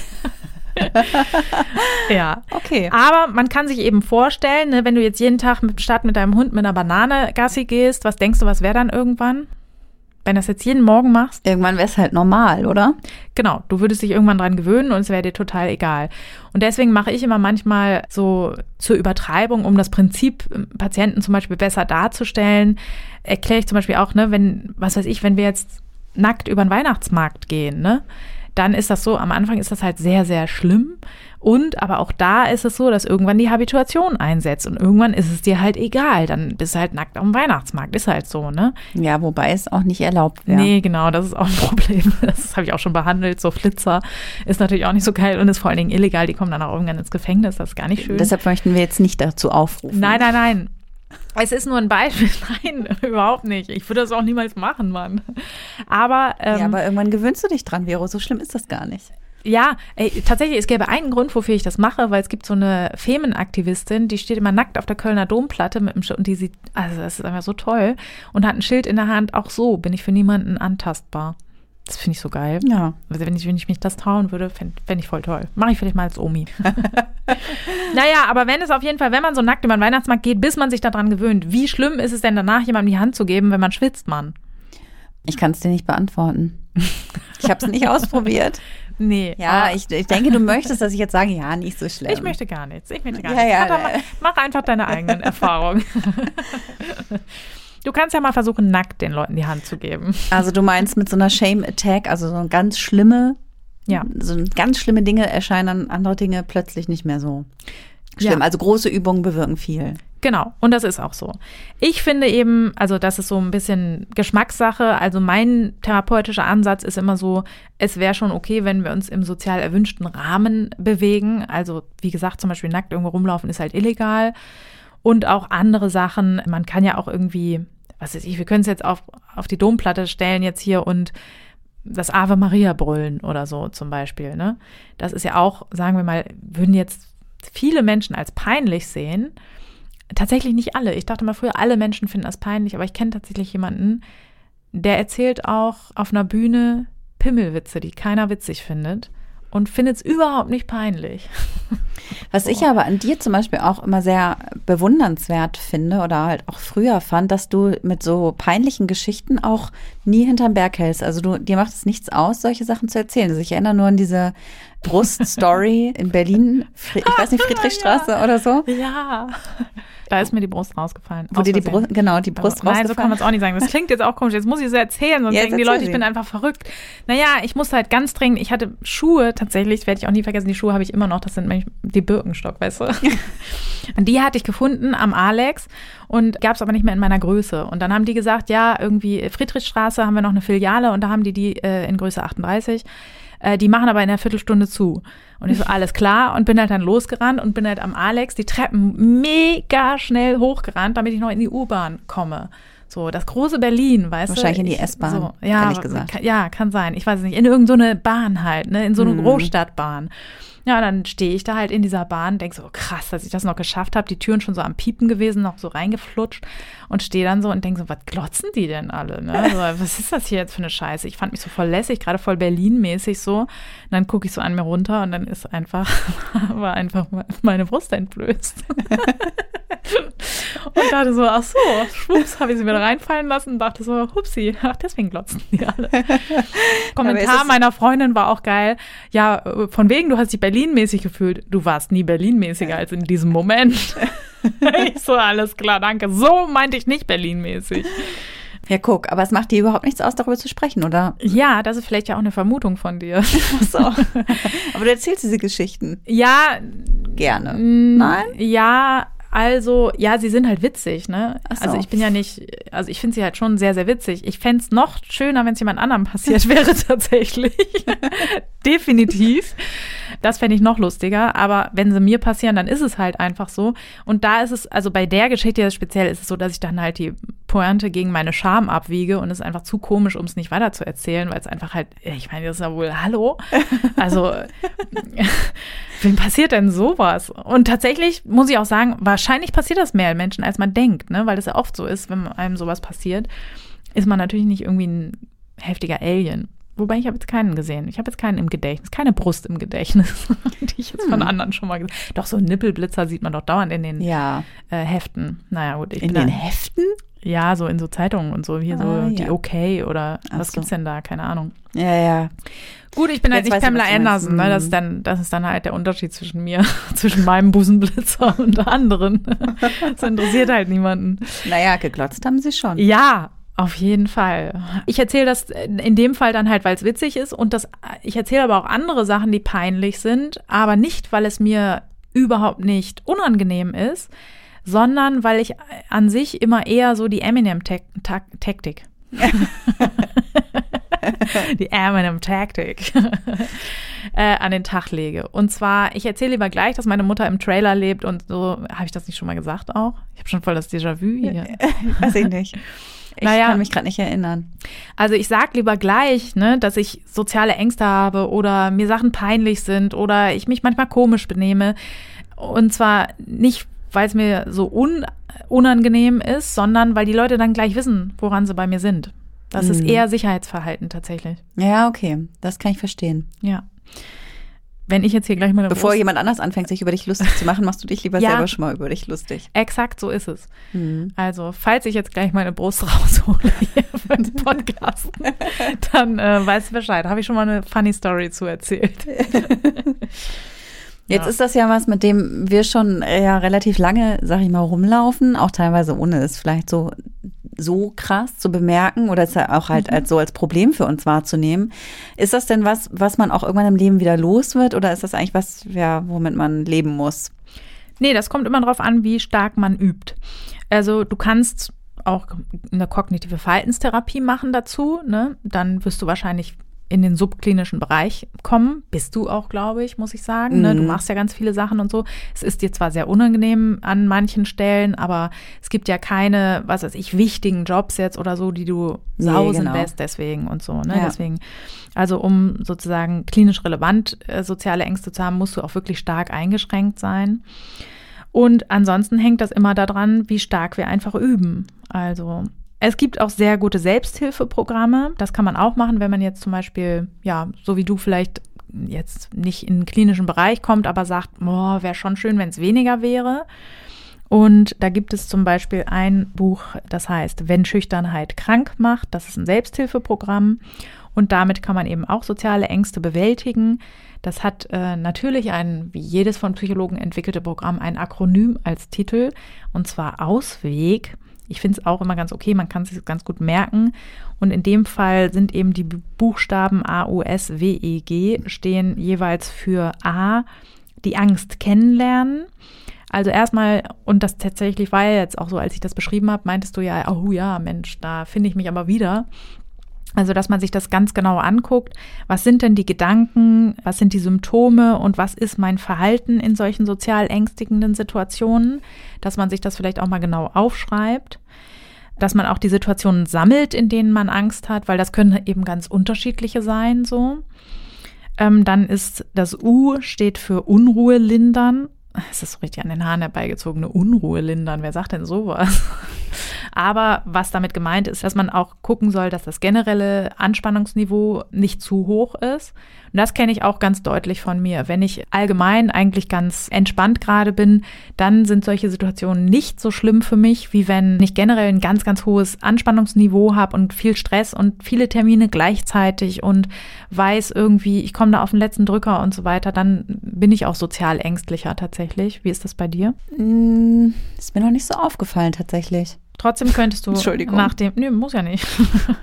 ja. Okay. Aber man kann sich eben vorstellen, ne, wenn du jetzt jeden Tag mit, statt mit deinem Hund mit einer Banane Gassi gehst, was denkst du, was wäre dann irgendwann? Wenn du das jetzt jeden Morgen machst. Irgendwann wäre es halt normal, oder? Genau, du würdest dich irgendwann dran gewöhnen und es wäre dir total egal. Und deswegen mache ich immer manchmal so zur Übertreibung, um das Prinzip ähm, Patienten zum Beispiel besser darzustellen, erkläre ich zum Beispiel auch, ne, wenn, was weiß ich, wenn wir jetzt nackt über den Weihnachtsmarkt gehen, ne, dann ist das so, am Anfang ist das halt sehr, sehr schlimm. Und aber auch da ist es so, dass irgendwann die Habituation einsetzt und irgendwann ist es dir halt egal. Dann bist du halt nackt am Weihnachtsmarkt. Ist halt so, ne? Ja, wobei es auch nicht erlaubt wäre. Nee, genau, das ist auch ein Problem. Das habe ich auch schon behandelt. So Flitzer ist natürlich auch nicht so geil und ist vor allen Dingen illegal. Die kommen dann auch irgendwann ins Gefängnis. Das ist gar nicht schön. Deshalb möchten wir jetzt nicht dazu aufrufen. Nein, nein, nein. Es ist nur ein Beispiel. Nein, überhaupt nicht. Ich würde das auch niemals machen, Mann. Aber. Ähm, ja, aber irgendwann gewöhnst du dich dran, Vero. So schlimm ist das gar nicht. Ja, ey, tatsächlich, es gäbe einen Grund, wofür ich das mache, weil es gibt so eine Femenaktivistin, die steht immer nackt auf der Kölner Domplatte mit dem Sch und die sieht, also das ist einfach so toll und hat ein Schild in der Hand, auch so bin ich für niemanden antastbar. Das finde ich so geil. Ja. Also wenn ich, wenn ich mich das trauen würde, fände fänd ich voll toll. Mache ich vielleicht mal als Omi. naja, aber wenn es auf jeden Fall, wenn man so nackt über den Weihnachtsmarkt geht, bis man sich daran gewöhnt, wie schlimm ist es denn danach, jemandem die Hand zu geben, wenn man schwitzt, Mann? Ich kann es dir nicht beantworten. Ich habe es nicht ausprobiert. Nee. Ja, ich, ich denke, du möchtest, dass ich jetzt sage, ja, nicht so schlimm. Ich möchte gar nichts. Ich möchte gar ja, nichts. Ja, mach, mach einfach deine eigenen Erfahrungen. Du kannst ja mal versuchen, nackt den Leuten die Hand zu geben. Also du meinst mit so einer Shame Attack, also so ganz schlimme, ja. so ganz schlimme Dinge erscheinen, andere Dinge plötzlich nicht mehr so schlimm. Ja. Also große Übungen bewirken viel. Genau, und das ist auch so. Ich finde eben, also das ist so ein bisschen Geschmackssache. Also mein therapeutischer Ansatz ist immer so, es wäre schon okay, wenn wir uns im sozial erwünschten Rahmen bewegen. Also wie gesagt, zum Beispiel nackt irgendwo rumlaufen ist halt illegal. Und auch andere Sachen. Man kann ja auch irgendwie, was weiß ich, wir können es jetzt auf, auf die Domplatte stellen jetzt hier und das Ave Maria brüllen oder so zum Beispiel. Ne? Das ist ja auch, sagen wir mal, würden jetzt viele Menschen als peinlich sehen. Tatsächlich nicht alle. Ich dachte mal früher, alle Menschen finden das peinlich, aber ich kenne tatsächlich jemanden, der erzählt auch auf einer Bühne Pimmelwitze, die keiner witzig findet und findet es überhaupt nicht peinlich. Was ich aber an dir zum Beispiel auch immer sehr bewundernswert finde oder halt auch früher fand, dass du mit so peinlichen Geschichten auch nie hinterm Berg hältst. Also du, dir macht es nichts aus, solche Sachen zu erzählen. Also ich erinnere nur an diese Bruststory in Berlin, ich weiß nicht, Friedrichstraße ja. oder so. Ja. Da ist mir die Brust rausgefallen. Wo dir die Brust, genau, die Brust Aber, Nein, so kann man es auch nicht sagen. Das klingt jetzt auch komisch. Jetzt muss ich es erzählen, sonst ja, denken die Leute, ich bin einfach verrückt. Naja, ich musste halt ganz dringend, ich hatte Schuhe tatsächlich, werde ich auch nie vergessen, die Schuhe habe ich immer noch, das sind die Birkenstock, weißt du. und die hatte ich gefunden am Alex und gab es aber nicht mehr in meiner Größe. Und dann haben die gesagt, ja, irgendwie Friedrichstraße haben wir noch eine Filiale und da haben die die äh, in Größe 38 äh, die machen aber in einer Viertelstunde zu. Und ich so, alles klar. Und bin halt dann losgerannt und bin halt am Alex die Treppen mega schnell hochgerannt, damit ich noch in die U-Bahn komme. So, das große Berlin, weißt Wahrscheinlich du? Wahrscheinlich in die S-Bahn, so, ja, ehrlich gesagt. Kann, ja, kann sein. Ich weiß es nicht. In irgendeine so Bahn halt, ne? In so eine mhm. Großstadtbahn. Ja, dann stehe ich da halt in dieser Bahn, denke so, krass, dass ich das noch geschafft habe. Die Türen schon so am Piepen gewesen, noch so reingeflutscht und stehe dann so und denke so, was glotzen die denn alle? Ne? Also, was ist das hier jetzt für eine Scheiße? Ich fand mich so voll lässig, gerade voll Berlin-mäßig so. Und dann gucke ich so an mir runter und dann ist einfach, war einfach meine Brust entblößt. und dachte so, ach so, schwupps, habe ich sie wieder reinfallen lassen und dachte so, hupsi, ach, deswegen glotzen die alle. Kommentar meiner Freundin war auch geil. Ja, von wegen, du hast dich Berlin-mäßig gefühlt. Du warst nie Berlin-mäßiger als in diesem Moment. ich so, alles klar, danke. So meinte ich nicht Berlin-mäßig. Ja, guck, aber es macht dir überhaupt nichts aus, darüber zu sprechen, oder? Ja, das ist vielleicht ja auch eine Vermutung von dir. so. Aber du erzählst diese Geschichten. Ja. Gerne. Nein? Ja, also, ja, sie sind halt witzig, ne? So. Also ich bin ja nicht, also ich finde sie halt schon sehr, sehr witzig. Ich fände es noch schöner, wenn es jemand anderem passiert wäre, tatsächlich. Definitiv. Das fände ich noch lustiger. Aber wenn sie mir passieren, dann ist es halt einfach so. Und da ist es, also bei der Geschichte speziell ist es so, dass ich dann halt die Pointe gegen meine Scham abwiege und es ist einfach zu komisch, um es nicht weiter zu erzählen, weil es einfach halt, ich meine, das ist ja wohl, hallo? Also, wem passiert denn sowas? Und tatsächlich muss ich auch sagen, wahrscheinlich passiert das mehr Menschen, als man denkt, ne? weil das ja oft so ist, wenn einem sowas passiert, ist man natürlich nicht irgendwie ein heftiger Alien. Wobei ich habe jetzt keinen gesehen. Ich habe jetzt keinen im Gedächtnis, keine Brust im Gedächtnis, die ich jetzt hm. von anderen schon mal gesehen habe. Doch, so Nippelblitzer sieht man doch dauernd in den ja. äh, Heften. Naja, gut. in den Heften? Ja, so in so Zeitungen und so, hier ah, so die OK oder Ach was so. gibt's denn da? Keine Ahnung. Ja, ja. Gut, ich bin halt Jetzt halt nicht Pamela Anderson, ne? Das ist, dann, das ist dann halt der Unterschied zwischen mir, zwischen meinem Busenblitzer und anderen. Das interessiert halt niemanden. Naja, geglotzt haben sie schon. Ja, auf jeden Fall. Ich erzähle das in dem Fall dann halt, weil es witzig ist und das, ich erzähle aber auch andere Sachen, die peinlich sind, aber nicht, weil es mir überhaupt nicht unangenehm ist, sondern weil ich an sich immer eher so die Eminem-Taktik. die Eminem-Taktik äh, an den Tag lege. Und zwar, ich erzähle lieber gleich, dass meine Mutter im Trailer lebt und so, habe ich das nicht schon mal gesagt auch? Ich habe schon voll das Déjà-vu hier. Weiß ich nicht. Ich naja, kann mich gerade nicht erinnern. Also ich sag lieber gleich, ne, dass ich soziale Ängste habe oder mir Sachen peinlich sind oder ich mich manchmal komisch benehme. Und zwar nicht, weil es mir so un unangenehm ist, sondern weil die Leute dann gleich wissen, woran sie bei mir sind. Das mhm. ist eher Sicherheitsverhalten tatsächlich. Ja, okay, das kann ich verstehen. Ja. Wenn ich jetzt hier gleich mal Bevor Brust jemand anders anfängt, sich über dich lustig zu machen, machst du dich lieber ja, selber schon mal über dich lustig. Exakt, so ist es. Mhm. Also, falls ich jetzt gleich meine Brust raushole hier für den Podcast, dann äh, weißt du Bescheid. Habe ich schon mal eine funny Story zu erzählt. Jetzt ja. ist das ja was, mit dem wir schon äh, ja relativ lange, sag ich mal, rumlaufen, auch teilweise ohne es vielleicht so so krass zu bemerken oder es auch halt mhm. als so als Problem für uns wahrzunehmen. Ist das denn was, was man auch irgendwann im Leben wieder los wird oder ist das eigentlich was, ja, womit man leben muss? Nee, das kommt immer darauf an, wie stark man übt. Also du kannst auch eine kognitive Verhaltenstherapie machen dazu, ne? Dann wirst du wahrscheinlich in den subklinischen Bereich kommen. Bist du auch, glaube ich, muss ich sagen. Ne? Du mhm. machst ja ganz viele Sachen und so. Es ist dir zwar sehr unangenehm an manchen Stellen, aber es gibt ja keine, was weiß ich, wichtigen Jobs jetzt oder so, die du sausen nee, genau. lässt deswegen und so. Ne? Ja. Deswegen, also um sozusagen klinisch relevant äh, soziale Ängste zu haben, musst du auch wirklich stark eingeschränkt sein. Und ansonsten hängt das immer daran, wie stark wir einfach üben. Also Es gibt auch sehr gute Selbsthilfeprogramme. Das kann man auch machen, wenn man jetzt zum Beispiel, ja, so wie du vielleicht jetzt nicht in den klinischen Bereich kommt, aber sagt, wäre schon schön, wenn es weniger wäre. Und da gibt es zum Beispiel ein Buch, das heißt, wenn Schüchternheit krank macht. Das ist ein Selbsthilfeprogramm. Und damit kann man eben auch soziale Ängste bewältigen. Das hat äh, natürlich ein, wie jedes von Psychologen entwickelte Programm, ein Akronym als Titel, und zwar Ausweg. Ich finde es auch immer ganz okay, man kann es ganz gut merken. Und in dem Fall sind eben die Buchstaben A, U, S, W, E, G stehen jeweils für A, die Angst kennenlernen. Also erstmal, und das tatsächlich war ja jetzt auch so, als ich das beschrieben habe, meintest du ja, oh ja, Mensch, da finde ich mich aber wieder. Also, dass man sich das ganz genau anguckt. Was sind denn die Gedanken? Was sind die Symptome? Und was ist mein Verhalten in solchen sozial ängstigenden Situationen? Dass man sich das vielleicht auch mal genau aufschreibt. Dass man auch die Situationen sammelt, in denen man Angst hat, weil das können eben ganz unterschiedliche sein, so. Ähm, dann ist das U steht für Unruhe lindern. Es ist so richtig an den Haaren herbeigezogene Unruhe lindern. Wer sagt denn sowas? Aber was damit gemeint ist, dass man auch gucken soll, dass das generelle Anspannungsniveau nicht zu hoch ist. Und das kenne ich auch ganz deutlich von mir. Wenn ich allgemein eigentlich ganz entspannt gerade bin, dann sind solche Situationen nicht so schlimm für mich, wie wenn ich generell ein ganz, ganz hohes Anspannungsniveau habe und viel Stress und viele Termine gleichzeitig und weiß irgendwie, ich komme da auf den letzten Drücker und so weiter, dann bin ich auch sozial ängstlicher tatsächlich. Wie ist das bei dir? Mm, ist mir noch nicht so aufgefallen tatsächlich. Trotzdem könntest du nach dem, nö, muss ja nicht.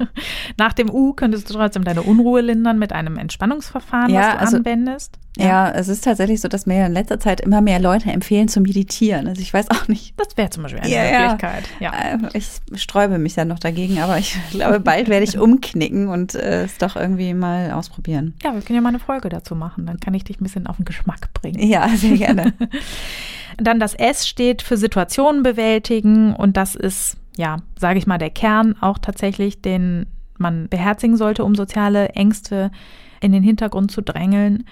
nach dem U könntest du trotzdem deine Unruhe lindern mit einem Entspannungsverfahren, ja, was du also, anwendest. Ja. ja. es ist tatsächlich so, dass mir in letzter Zeit immer mehr Leute empfehlen zu meditieren. Also ich weiß auch nicht. Das wäre zum Beispiel eine ja, Möglichkeit. Ja. Äh, ich sträube mich ja noch dagegen, aber ich glaube, bald werde ich umknicken und äh, es doch irgendwie mal ausprobieren. Ja, wir können ja mal eine Folge dazu machen. Dann kann ich dich ein bisschen auf den Geschmack bringen. Ja, sehr gerne. Dann das S steht für Situationen bewältigen und das ist, ja, sage ich mal, der Kern auch tatsächlich, den man beherzigen sollte, um soziale Ängste in den Hintergrund zu drängeln.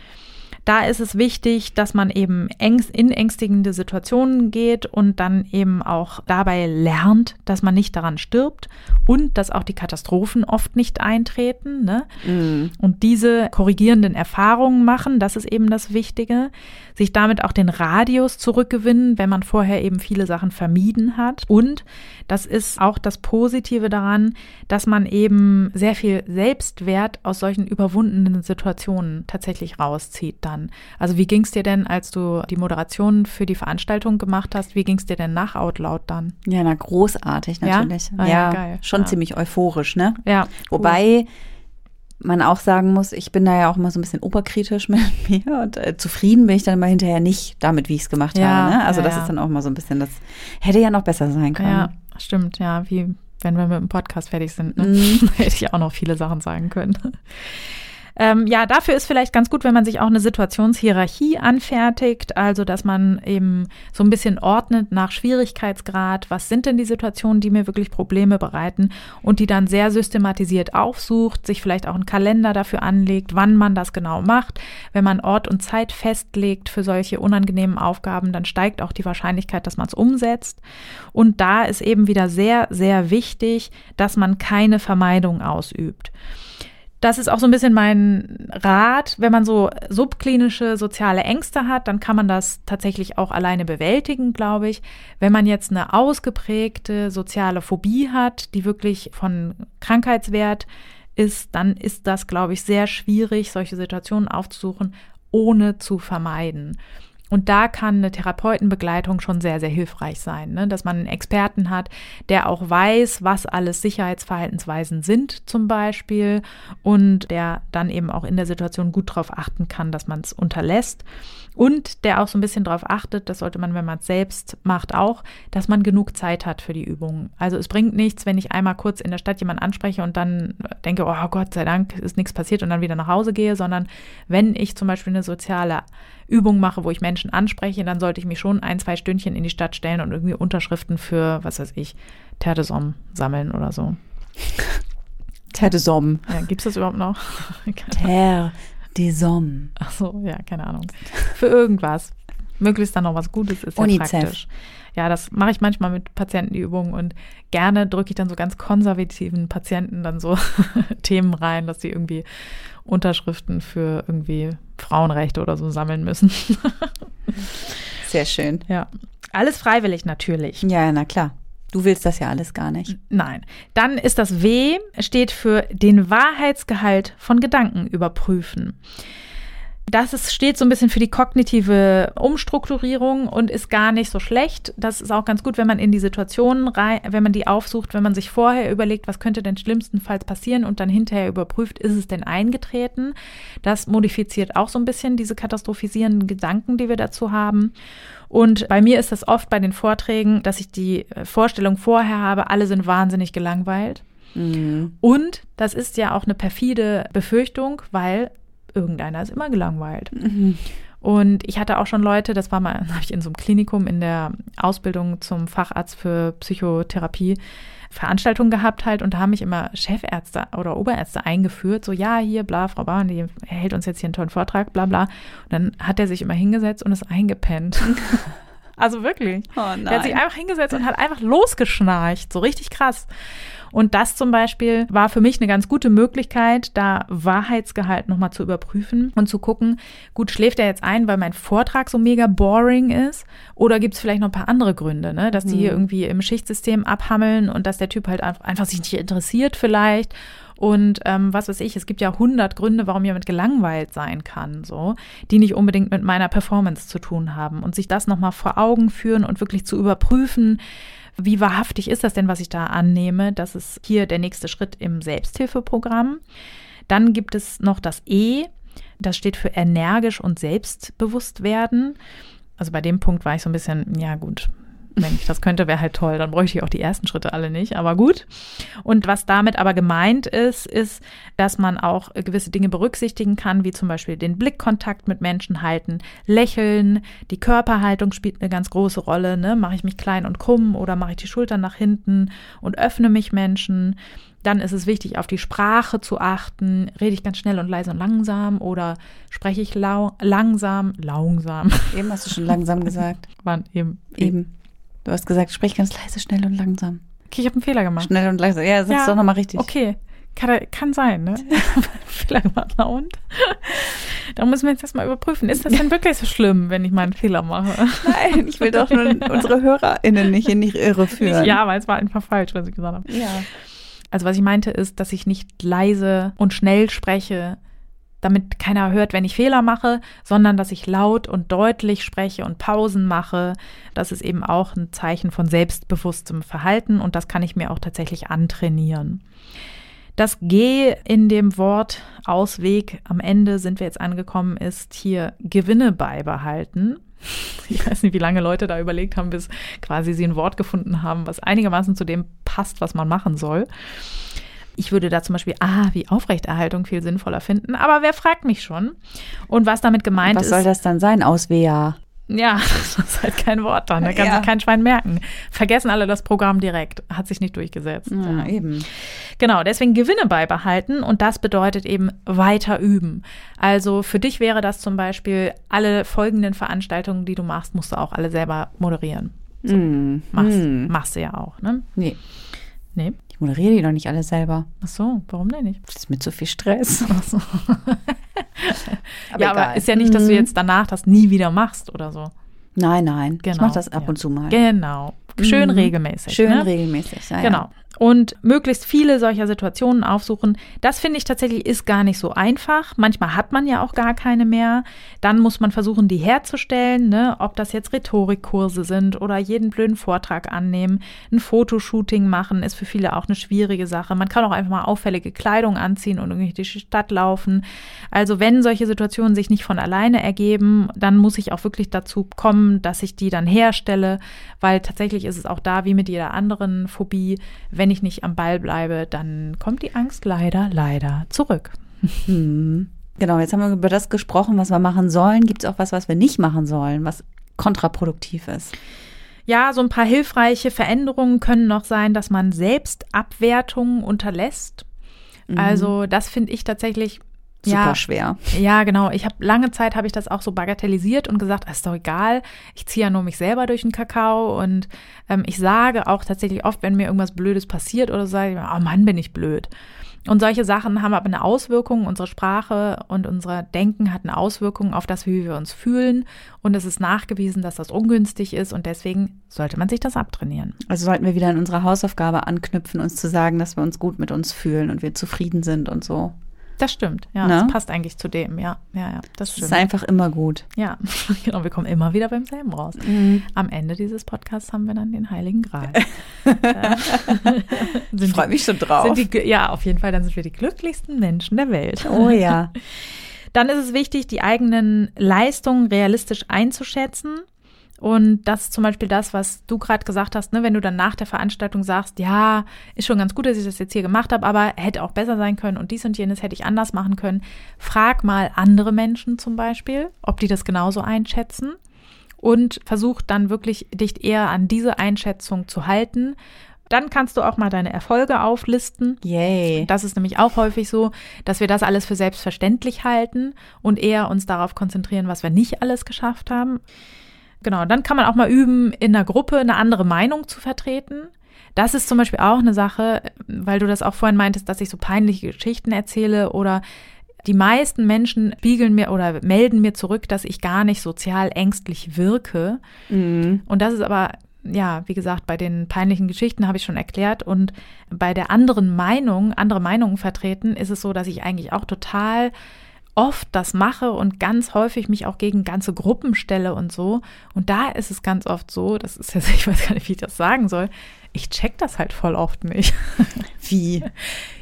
Da ist es wichtig, dass man eben ängst, in ängstigende Situationen geht und dann eben auch dabei lernt, dass man nicht daran stirbt und dass auch die Katastrophen oft nicht eintreten. Ne? Mm. Und diese korrigierenden Erfahrungen machen, das ist eben das Wichtige. Sich damit auch den Radius zurückgewinnen, wenn man vorher eben viele Sachen vermieden hat. Und das ist auch das Positive daran, dass man eben sehr viel Selbstwert aus solchen überwundenen Situationen tatsächlich rauszieht dann. Also wie ging es dir denn, als du die Moderation für die Veranstaltung gemacht hast, wie ging es dir denn nach Outloud dann? Ja, na großartig natürlich. Ja, ah, ja, ja geil. schon ziemlich euphorisch, ne? Ja. Wobei man auch sagen muss, ich bin da ja auch immer so ein bisschen oberkritisch mit mir und äh, zufrieden bin ich dann immer hinterher nicht damit, wie ich es gemacht habe. Ne? Also das ist dann auch mal so ein bisschen, das hätte ja noch besser sein können. Ja, stimmt, ja, wie wenn wir mit dem Podcast fertig sind, ne? mhm. hätte ich auch noch viele Sachen sagen können. Ähm, ja, dafür ist vielleicht ganz gut, wenn man sich auch eine Situationshierarchie anfertigt, also dass man eben so ein bisschen ordnet nach Schwierigkeitsgrad, was sind denn die Situationen, die mir wirklich Probleme bereiten und die dann sehr systematisiert aufsucht, sich vielleicht auch einen Kalender dafür anlegt, wann man das genau macht. Wenn man Ort und Zeit festlegt für solche unangenehmen Aufgaben, dann steigt auch die Wahrscheinlichkeit, dass man es umsetzt. Und da ist eben wieder sehr, sehr wichtig, dass man keine Vermeidung ausübt das ist auch so ein bisschen mein Rat. Wenn man so subklinische soziale Ängste hat, dann kann man das tatsächlich auch alleine bewältigen, glaube ich. Wenn man jetzt eine ausgeprägte soziale Phobie hat, die wirklich von Krankheitswert ist, dann ist das, glaube ich, sehr schwierig, solche Situationen aufzusuchen, ohne zu vermeiden. Und da kann eine Therapeutenbegleitung schon sehr, sehr hilfreich sein, ne? dass man einen Experten hat, der auch weiß, was alles Sicherheitsverhaltensweisen sind zum Beispiel und der dann eben auch in der Situation gut darauf achten kann, dass man es unterlässt und der auch so ein bisschen darauf achtet, das sollte man, wenn man es selbst macht, auch, dass man genug Zeit hat für die Übungen. Also es bringt nichts, wenn ich einmal kurz in der Stadt jemanden anspreche und dann denke, oh Gott sei Dank ist nichts passiert und dann wieder nach Hause gehe, sondern wenn ich zum Beispiel eine soziale Übung mache, wo ich Menschen anspreche, dann sollte ich mich schon ein, zwei Stündchen in die Stadt stellen und irgendwie Unterschriften für, was weiß ich, Terre de Somme sammeln oder so. Terre de Somme. Ja, gibt es das überhaupt noch? Terre des Hommes. Ach so, ja, keine Ahnung. Für irgendwas. Möglichst dann noch was Gutes ist ja UNICEF. praktisch. Ja, das mache ich manchmal mit Patientenübungen und gerne drücke ich dann so ganz konservativen Patienten dann so Themen rein, dass sie irgendwie Unterschriften für irgendwie Frauenrechte oder so sammeln müssen. Sehr schön. ja. Alles freiwillig natürlich. Ja, na klar. Du willst das ja alles gar nicht. Nein. Dann ist das W, steht für den Wahrheitsgehalt von Gedanken überprüfen. Das ist, steht so ein bisschen für die kognitive Umstrukturierung und ist gar nicht so schlecht. Das ist auch ganz gut, wenn man in die Situationen rein, wenn man die aufsucht, wenn man sich vorher überlegt, was könnte denn schlimmstenfalls passieren und dann hinterher überprüft, ist es denn eingetreten. Das modifiziert auch so ein bisschen diese katastrophisierenden Gedanken, die wir dazu haben. Und bei mir ist das oft bei den Vorträgen, dass ich die äh, Vorstellung vorher habe, alle sind wahnsinnig gelangweilt. Und das ist ja auch eine perfide Befürchtung, weil irgendeiner ist immer gelangweilt. Und ich hatte auch schon Leute, das war mal, habe ich in so einem Klinikum in der Ausbildung zum Facharzt für Psychotherapie Veranstaltungen gehabt halt und da haben mich immer Chefärzte oder Oberärzte eingeführt, so ja, hier, bla, Frau Bauern, die hält uns jetzt hier einen tollen Vortrag, bla bla. Und dann hat er sich immer hingesetzt und ist eingepennt. also wirklich. Oh Der hat sich einfach hingesetzt und hat einfach losgeschnarcht, so richtig krass. Und das zum Beispiel war für mich eine ganz gute Möglichkeit, da Wahrheitsgehalt nochmal zu überprüfen und zu gucken, gut, schläft er jetzt ein, weil mein Vortrag so mega boring ist? Oder gibt es vielleicht noch ein paar andere Gründe, ne? dass die hier irgendwie im Schichtsystem abhammeln und dass der Typ halt einfach, sich nicht interessiert vielleicht? Und ähm, was weiß ich, es gibt ja hundert Gründe, warum jemand gelangweilt sein kann, so, die nicht unbedingt mit meiner Performance zu tun haben. Und sich das nochmal vor Augen führen und wirklich zu überprüfen, wie wahrhaftig ist das denn, was ich da annehme? Das ist hier der nächste Schritt im Selbsthilfeprogramm. Dann gibt es noch das E, das steht für energisch und selbstbewusst werden. Also bei dem Punkt war ich so ein bisschen, ja gut, wenn ich das könnte, wäre halt toll. Dann bräuchte ich auch die ersten Schritte alle nicht, aber gut. Und was damit aber gemeint ist, ist, dass man auch gewisse Dinge berücksichtigen kann, wie zum Beispiel den Blickkontakt mit Menschen halten, lächeln, die Körperhaltung spielt eine ganz große Rolle. Ne? Mache ich mich klein und krumm oder mache ich die Schultern nach hinten und öffne mich Menschen? Dann ist es wichtig, auf die Sprache zu achten. Rede ich ganz schnell und leise und langsam oder spreche ich lau langsam, langsam? Eben hast du schon langsam gesagt. Wann eben? Eben. Du hast gesagt, sprich ganz leise, schnell und langsam. Okay, ich habe einen Fehler gemacht. Schnell und langsam. Ja, sag's doch nochmal richtig. Okay, kann, kann sein, ne? Fehler gemacht, na und? da müssen wir jetzt erstmal überprüfen. Ist das denn wirklich so schlimm, wenn ich mal einen Fehler mache? Nein, ich will doch nur unsere HörerInnen nicht in die Irre führen. Ja, weil es war einfach falsch, was ich gesagt habe. Ja. Also was ich meinte ist, dass ich nicht leise und schnell spreche, damit keiner hört, wenn ich Fehler mache, sondern dass ich laut und deutlich spreche und Pausen mache. Das ist eben auch ein Zeichen von selbstbewusstem Verhalten und das kann ich mir auch tatsächlich antrainieren. Das G in dem Wort Ausweg am Ende sind wir jetzt angekommen, ist hier Gewinne beibehalten. Ich weiß nicht, wie lange Leute da überlegt haben, bis quasi sie ein Wort gefunden haben, was einigermaßen zu dem passt, was man machen soll. Ich würde da zum Beispiel, ah, wie Aufrechterhaltung viel sinnvoller finden, aber wer fragt mich schon? Und was damit gemeint Was ist. soll das dann sein? Auswehr. Ja, das ist halt kein Wort dann. Da kann Ja. sich kein Schwein merken. Vergessen alle das Programm direkt. Hat sich nicht durchgesetzt. Ja, eben. Genau, deswegen Gewinne beibehalten und das bedeutet eben weiter üben. Also für dich wäre das zum Beispiel, alle folgenden Veranstaltungen, die du machst, musst du auch alle selber moderieren. Mm. Machst, Mm. machst du ja auch, ne? Nee, Nee. Ich moderiere die doch nicht alle selber. Ach so, warum denn nicht? Das ist mit zu viel Stress. Ach so. Aber ja, aber egal. ist ja nicht, dass du Mhm. jetzt danach das nie wieder machst oder so. Nein, nein. Genau. Ich mache das ab ja. und zu mal. Genau. Schön Mhm. regelmäßig. Schön ne? regelmäßig. Ja, Genau. Und möglichst viele solcher Situationen aufsuchen. Das finde ich tatsächlich ist gar nicht so einfach. Manchmal hat man ja auch gar keine mehr. Dann muss man versuchen, die herzustellen, ne? ob das jetzt Rhetorikkurse sind oder jeden blöden Vortrag annehmen. Ein Fotoshooting machen ist für viele auch eine schwierige Sache. Man kann auch einfach mal auffällige Kleidung anziehen und irgendwie durch die Stadt laufen. Also wenn solche Situationen sich nicht von alleine ergeben, dann muss ich auch wirklich dazu kommen, dass ich die dann herstelle, weil tatsächlich ist es auch da wie mit jeder anderen Phobie, wenn ich nicht am Ball bleibe, dann kommt die Angst leider, leider zurück. Hm. Genau, jetzt haben wir über das gesprochen, was wir machen sollen. Gibt es auch was, was wir nicht machen sollen, was kontraproduktiv ist? Ja, so ein paar hilfreiche Veränderungen können noch sein, dass man Selbstabwertungen unterlässt. Also das finde ich tatsächlich super Ja. schwer. Ja, genau. Ich habe lange Zeit habe ich das auch so bagatellisiert und gesagt, "Ah, ist doch egal. Ich ziehe ja nur mich selber durch den Kakao und ähm, ich sage auch tatsächlich oft, wenn mir irgendwas Blödes passiert oder so, sage ich, oh Mann, bin ich blöd. Und solche Sachen haben aber eine Auswirkung. Unsere Sprache und unser Denken hat eine Auswirkung auf das, wie wir uns fühlen. Und es ist nachgewiesen, dass das ungünstig ist und deswegen sollte man sich das abtrainieren. Also sollten wir wieder an unsere Hausaufgabe anknüpfen, uns zu sagen, dass wir uns gut mit uns fühlen und wir zufrieden sind und so. Das stimmt. Ja, Ne? das passt eigentlich zu dem. Ja, ja, ja. Das stimmt. ist einfach immer gut. Ja, genau, wir kommen immer wieder beim selben raus. Am Ende dieses Podcasts haben wir dann den Heiligen Gral. Äh, Ich freue mich schon drauf. Sind die, ja, auf jeden Fall, dann sind wir die glücklichsten Menschen der Welt. oh ja. Dann ist es wichtig, die eigenen Leistungen realistisch einzuschätzen. Und das ist zum Beispiel das, was du gerade gesagt hast, ne? wenn du dann nach der Veranstaltung sagst, ja, ist schon ganz gut, dass ich das jetzt hier gemacht habe, aber hätte auch besser sein können und dies und jenes hätte ich anders machen können. Frag mal andere Menschen zum Beispiel, ob die das genauso einschätzen und versuch dann wirklich dich eher an diese Einschätzung zu halten. Dann kannst du auch mal deine Erfolge auflisten. Yay. Das ist nämlich auch häufig so, dass wir das alles für selbstverständlich halten und eher uns darauf konzentrieren, was wir nicht alles geschafft haben. Genau, dann kann man auch mal üben, in einer Gruppe eine andere Meinung zu vertreten. Das ist zum Beispiel auch eine Sache, weil du das auch vorhin meintest, dass ich so peinliche Geschichten erzähle oder die meisten Menschen spiegeln mir oder melden mir zurück, dass ich gar nicht sozial ängstlich wirke. Mhm. Und das ist aber, ja, wie gesagt, bei den peinlichen Geschichten habe ich schon erklärt. Und bei der anderen Meinung, andere Meinungen vertreten, ist es so, dass ich eigentlich auch total oft das mache und ganz häufig mich auch gegen ganze Gruppen stelle und so. Und da ist es ganz oft so, das ist jetzt, ich weiß gar nicht, wie ich das sagen soll, ich check das halt voll oft nicht. Wie?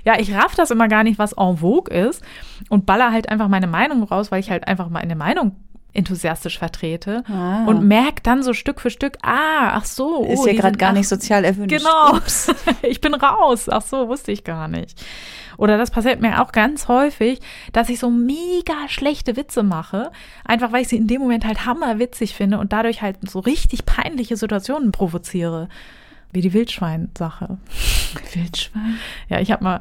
Ja, ich raff das immer gar nicht, was en vogue ist und baller halt einfach meine Meinung raus, weil ich halt einfach meine Meinung enthusiastisch vertrete Ah. und merke dann so Stück für Stück, ah, ach so. Ist oh, ja die gerade gar ach, nicht sozial erwünscht. Genau. ich bin raus. Ach so, wusste ich gar nicht. Oder das passiert mir auch ganz häufig, dass ich so mega schlechte Witze mache, einfach weil ich sie in dem Moment halt hammerwitzig finde und dadurch halt so richtig peinliche Situationen provoziere. Wie die Wildschwein-Sache. Wildschwein. Ja, ich habe mal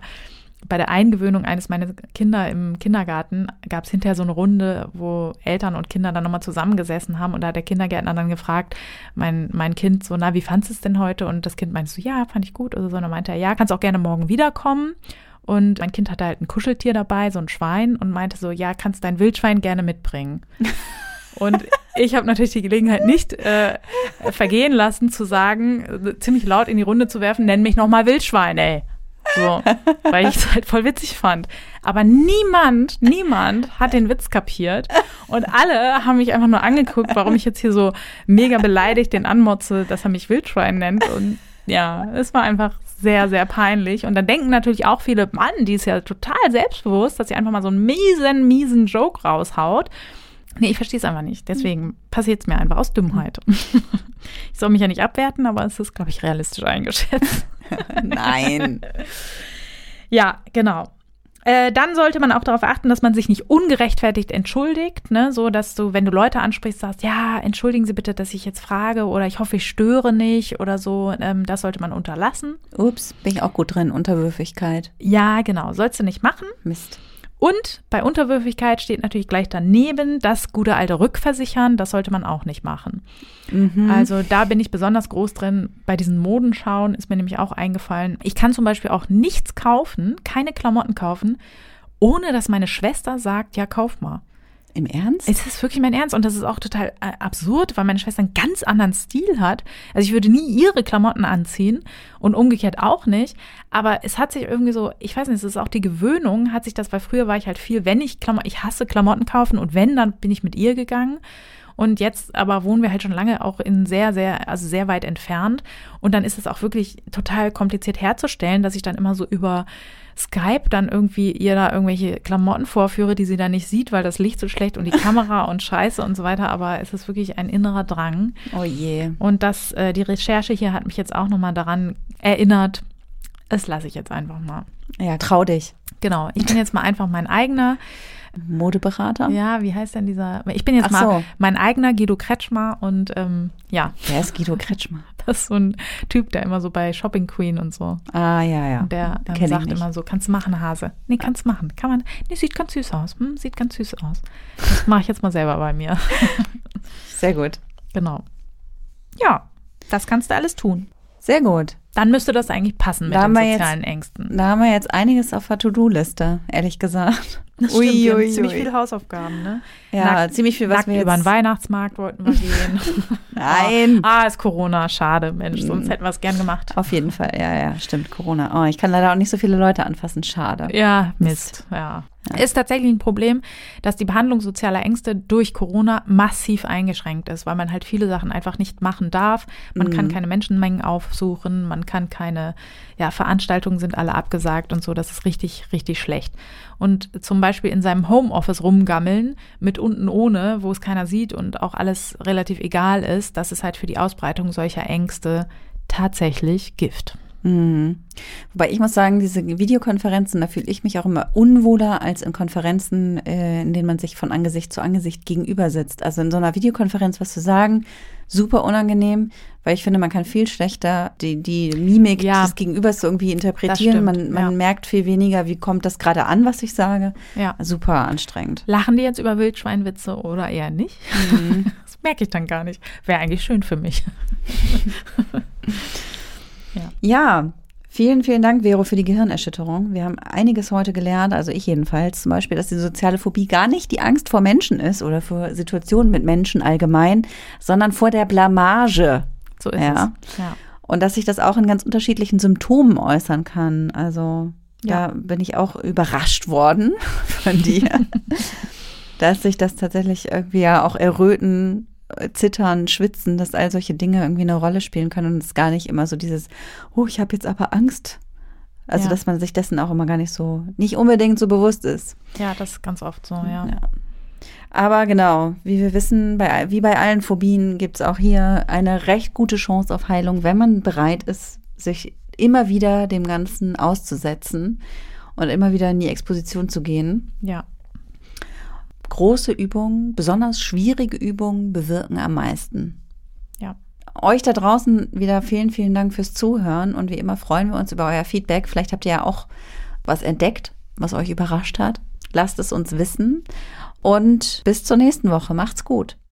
bei der Eingewöhnung eines meiner Kinder im Kindergarten gab es hinterher so eine Runde, wo Eltern und Kinder dann nochmal zusammengesessen haben und da hat der Kindergärtner dann gefragt, mein, mein Kind so, na, wie fandest du es denn heute? Und das Kind meinte so, ja, fand ich gut oder so. Und dann meinte er, ja, kannst auch gerne morgen wiederkommen. Und mein Kind hatte halt ein Kuscheltier dabei, so ein Schwein, und meinte so, ja, kannst dein Wildschwein gerne mitbringen. Und ich habe natürlich die Gelegenheit nicht äh, vergehen lassen, zu sagen, äh, ziemlich laut in die Runde zu werfen, nenn mich nochmal Wildschwein, ey. So, weil ich es halt voll witzig fand. Aber niemand, niemand hat den Witz kapiert. Und alle haben mich einfach nur angeguckt, warum ich jetzt hier so mega beleidigt den anmotze, dass er mich Wildschwein nennt. Und ja, es war einfach sehr, sehr peinlich. Und dann denken natürlich auch viele, Mann, die ist ja total selbstbewusst, dass sie einfach mal so einen miesen, miesen Joke raushaut. Nee, ich verstehe es einfach nicht. Deswegen passiert es mir einfach aus Dummheit. Ich soll mich ja nicht abwerten, aber es ist, glaube ich, realistisch eingeschätzt. Nein. Ja, genau. Äh, dann sollte man auch darauf achten, dass man sich nicht ungerechtfertigt entschuldigt, ne? so dass du, wenn du Leute ansprichst, sagst, ja, entschuldigen Sie bitte, dass ich jetzt frage oder ich hoffe, ich störe nicht oder so. Ähm, das sollte man unterlassen. Ups, bin ich auch gut drin. Unterwürfigkeit. Ja, genau, sollst du nicht machen. Mist. Und bei Unterwürfigkeit steht natürlich gleich daneben das gute alte Rückversichern. Das sollte man auch nicht machen. Mhm. Also da bin ich besonders groß drin. Bei diesen Modenschauen ist mir nämlich auch eingefallen, ich kann zum Beispiel auch nichts kaufen, keine Klamotten kaufen, ohne dass meine Schwester sagt, ja, kauf mal. Im Ernst? Es ist wirklich mein Ernst und das ist auch total äh, absurd, weil meine Schwester einen ganz anderen Stil hat. Also ich würde nie ihre Klamotten anziehen und umgekehrt auch nicht. Aber es hat sich irgendwie so, ich weiß nicht, es ist auch die Gewöhnung, hat sich das, weil früher war ich halt viel, wenn ich Klamotten, ich hasse Klamotten kaufen und wenn, dann bin ich mit ihr gegangen. Und jetzt aber wohnen wir halt schon lange auch in sehr, sehr, also sehr weit entfernt. Und dann ist es auch wirklich total kompliziert herzustellen, dass ich dann immer so über Skype dann irgendwie ihr da irgendwelche Klamotten vorführe, die sie dann nicht sieht, weil das Licht so schlecht und die Kamera und Scheiße und so weiter. Aber es ist wirklich ein innerer Drang. Oh je. Und das, äh, die Recherche hier hat mich jetzt auch nochmal daran erinnert. Das lasse ich jetzt einfach mal. Ja, trau dich. Genau, ich bin jetzt mal einfach mein eigener. Modeberater? Ja, wie heißt denn dieser? Ich bin jetzt Ach mal so. mein eigener Guido Kretschmer und ähm, ja, Wer ist Guido Kretschmer? das ist so ein Typ, der immer so bei Shopping Queen und so. Ah, ja, ja. Und der ähm, sagt immer so, kannst du machen, Hase? Nee, kannst machen. Kann man. Nee, sieht ganz süß aus. Hm, sieht ganz süß aus. Das mache ich jetzt mal selber bei mir. Sehr gut. genau. Ja, das kannst du alles tun. Sehr gut. Dann müsste das eigentlich passen mit Da den wir jetzt- sozialen Ängsten. Da haben wir jetzt einiges auf der To-Do-liste, ehrlich gesagt. Das Ui, stimmt, wir haben ui, ziemlich ui. viele Hausaufgaben, ne? Ja, Nackt- ziemlich viel, was Nackt wir über den jetzt... Weihnachtsmarkt wollten wir gehen. Nein. Ah, ist Corona, schade, Mensch, sonst hätten wir es gern gemacht. Auf jeden Fall, ja, ja, stimmt, Corona. Oh, ich kann leider auch nicht so viele Leute anfassen, schade. Ja, Mist, ja. Ist tatsächlich ein Problem, dass die Behandlung sozialer Ängste durch Corona massiv eingeschränkt ist, weil man halt viele Sachen einfach nicht machen darf. Man kann keine Menschenmengen aufsuchen, man kann keine, ja, Veranstaltungen sind alle abgesagt und so. Das ist richtig, richtig schlecht. Und zum Beispiel in seinem Homeoffice rumgammeln mit unten ohne, wo es keiner sieht und auch alles relativ egal ist, das ist halt für die Ausbreitung solcher Ängste tatsächlich Gift. Mhm. Wobei ich muss sagen, diese Videokonferenzen, da fühle ich mich auch immer unwohler als in Konferenzen, äh, in denen man sich von Angesicht zu Angesicht gegenüber sitzt. Also in so einer Videokonferenz was zu sagen, super unangenehm, weil ich finde, man kann viel schlechter die, die Mimik Ja. des Gegenübers irgendwie interpretieren. stimmt, man man ja. merkt viel weniger, wie kommt das gerade an, was ich sage. Ja. Super anstrengend. Lachen die jetzt über Wildschweinwitze oder eher nicht? Das merke ich dann gar nicht. Wäre eigentlich schön für mich. Ja, vielen, vielen Dank, Vero, für die Gehirnerschütterung. Wir haben einiges heute gelernt, also ich jedenfalls, zum Beispiel, dass die soziale Phobie gar nicht die Angst vor Menschen ist oder vor Situationen mit Menschen allgemein, sondern vor der Blamage. So ist Ja. es. Ja. Und dass sich das auch in ganz unterschiedlichen Symptomen äußern kann. Also Ja. da bin ich auch überrascht worden von dir, dass sich das tatsächlich irgendwie ja auch erröten, zittern, schwitzen, dass all solche Dinge irgendwie eine Rolle spielen können und es gar nicht immer so dieses, oh, ich habe jetzt aber Angst. Also Ja. dass man sich dessen auch immer gar nicht so, nicht unbedingt so bewusst ist. ja, das ist ganz oft so, ja. Ja. Aber genau, wie wir wissen, bei, wie bei allen Phobien gibt es auch hier eine recht gute Chance auf Heilung, wenn man bereit ist, sich immer wieder dem Ganzen auszusetzen und immer wieder in die Exposition zu gehen. Ja. Große Übungen, besonders schwierige Übungen bewirken am meisten. Ja. Euch da draußen wieder vielen, vielen Dank fürs Zuhören und wie immer freuen wir uns über euer Feedback. Vielleicht habt ihr ja auch was entdeckt, was euch überrascht hat. Lasst es uns wissen und bis zur nächsten Woche. Macht's gut.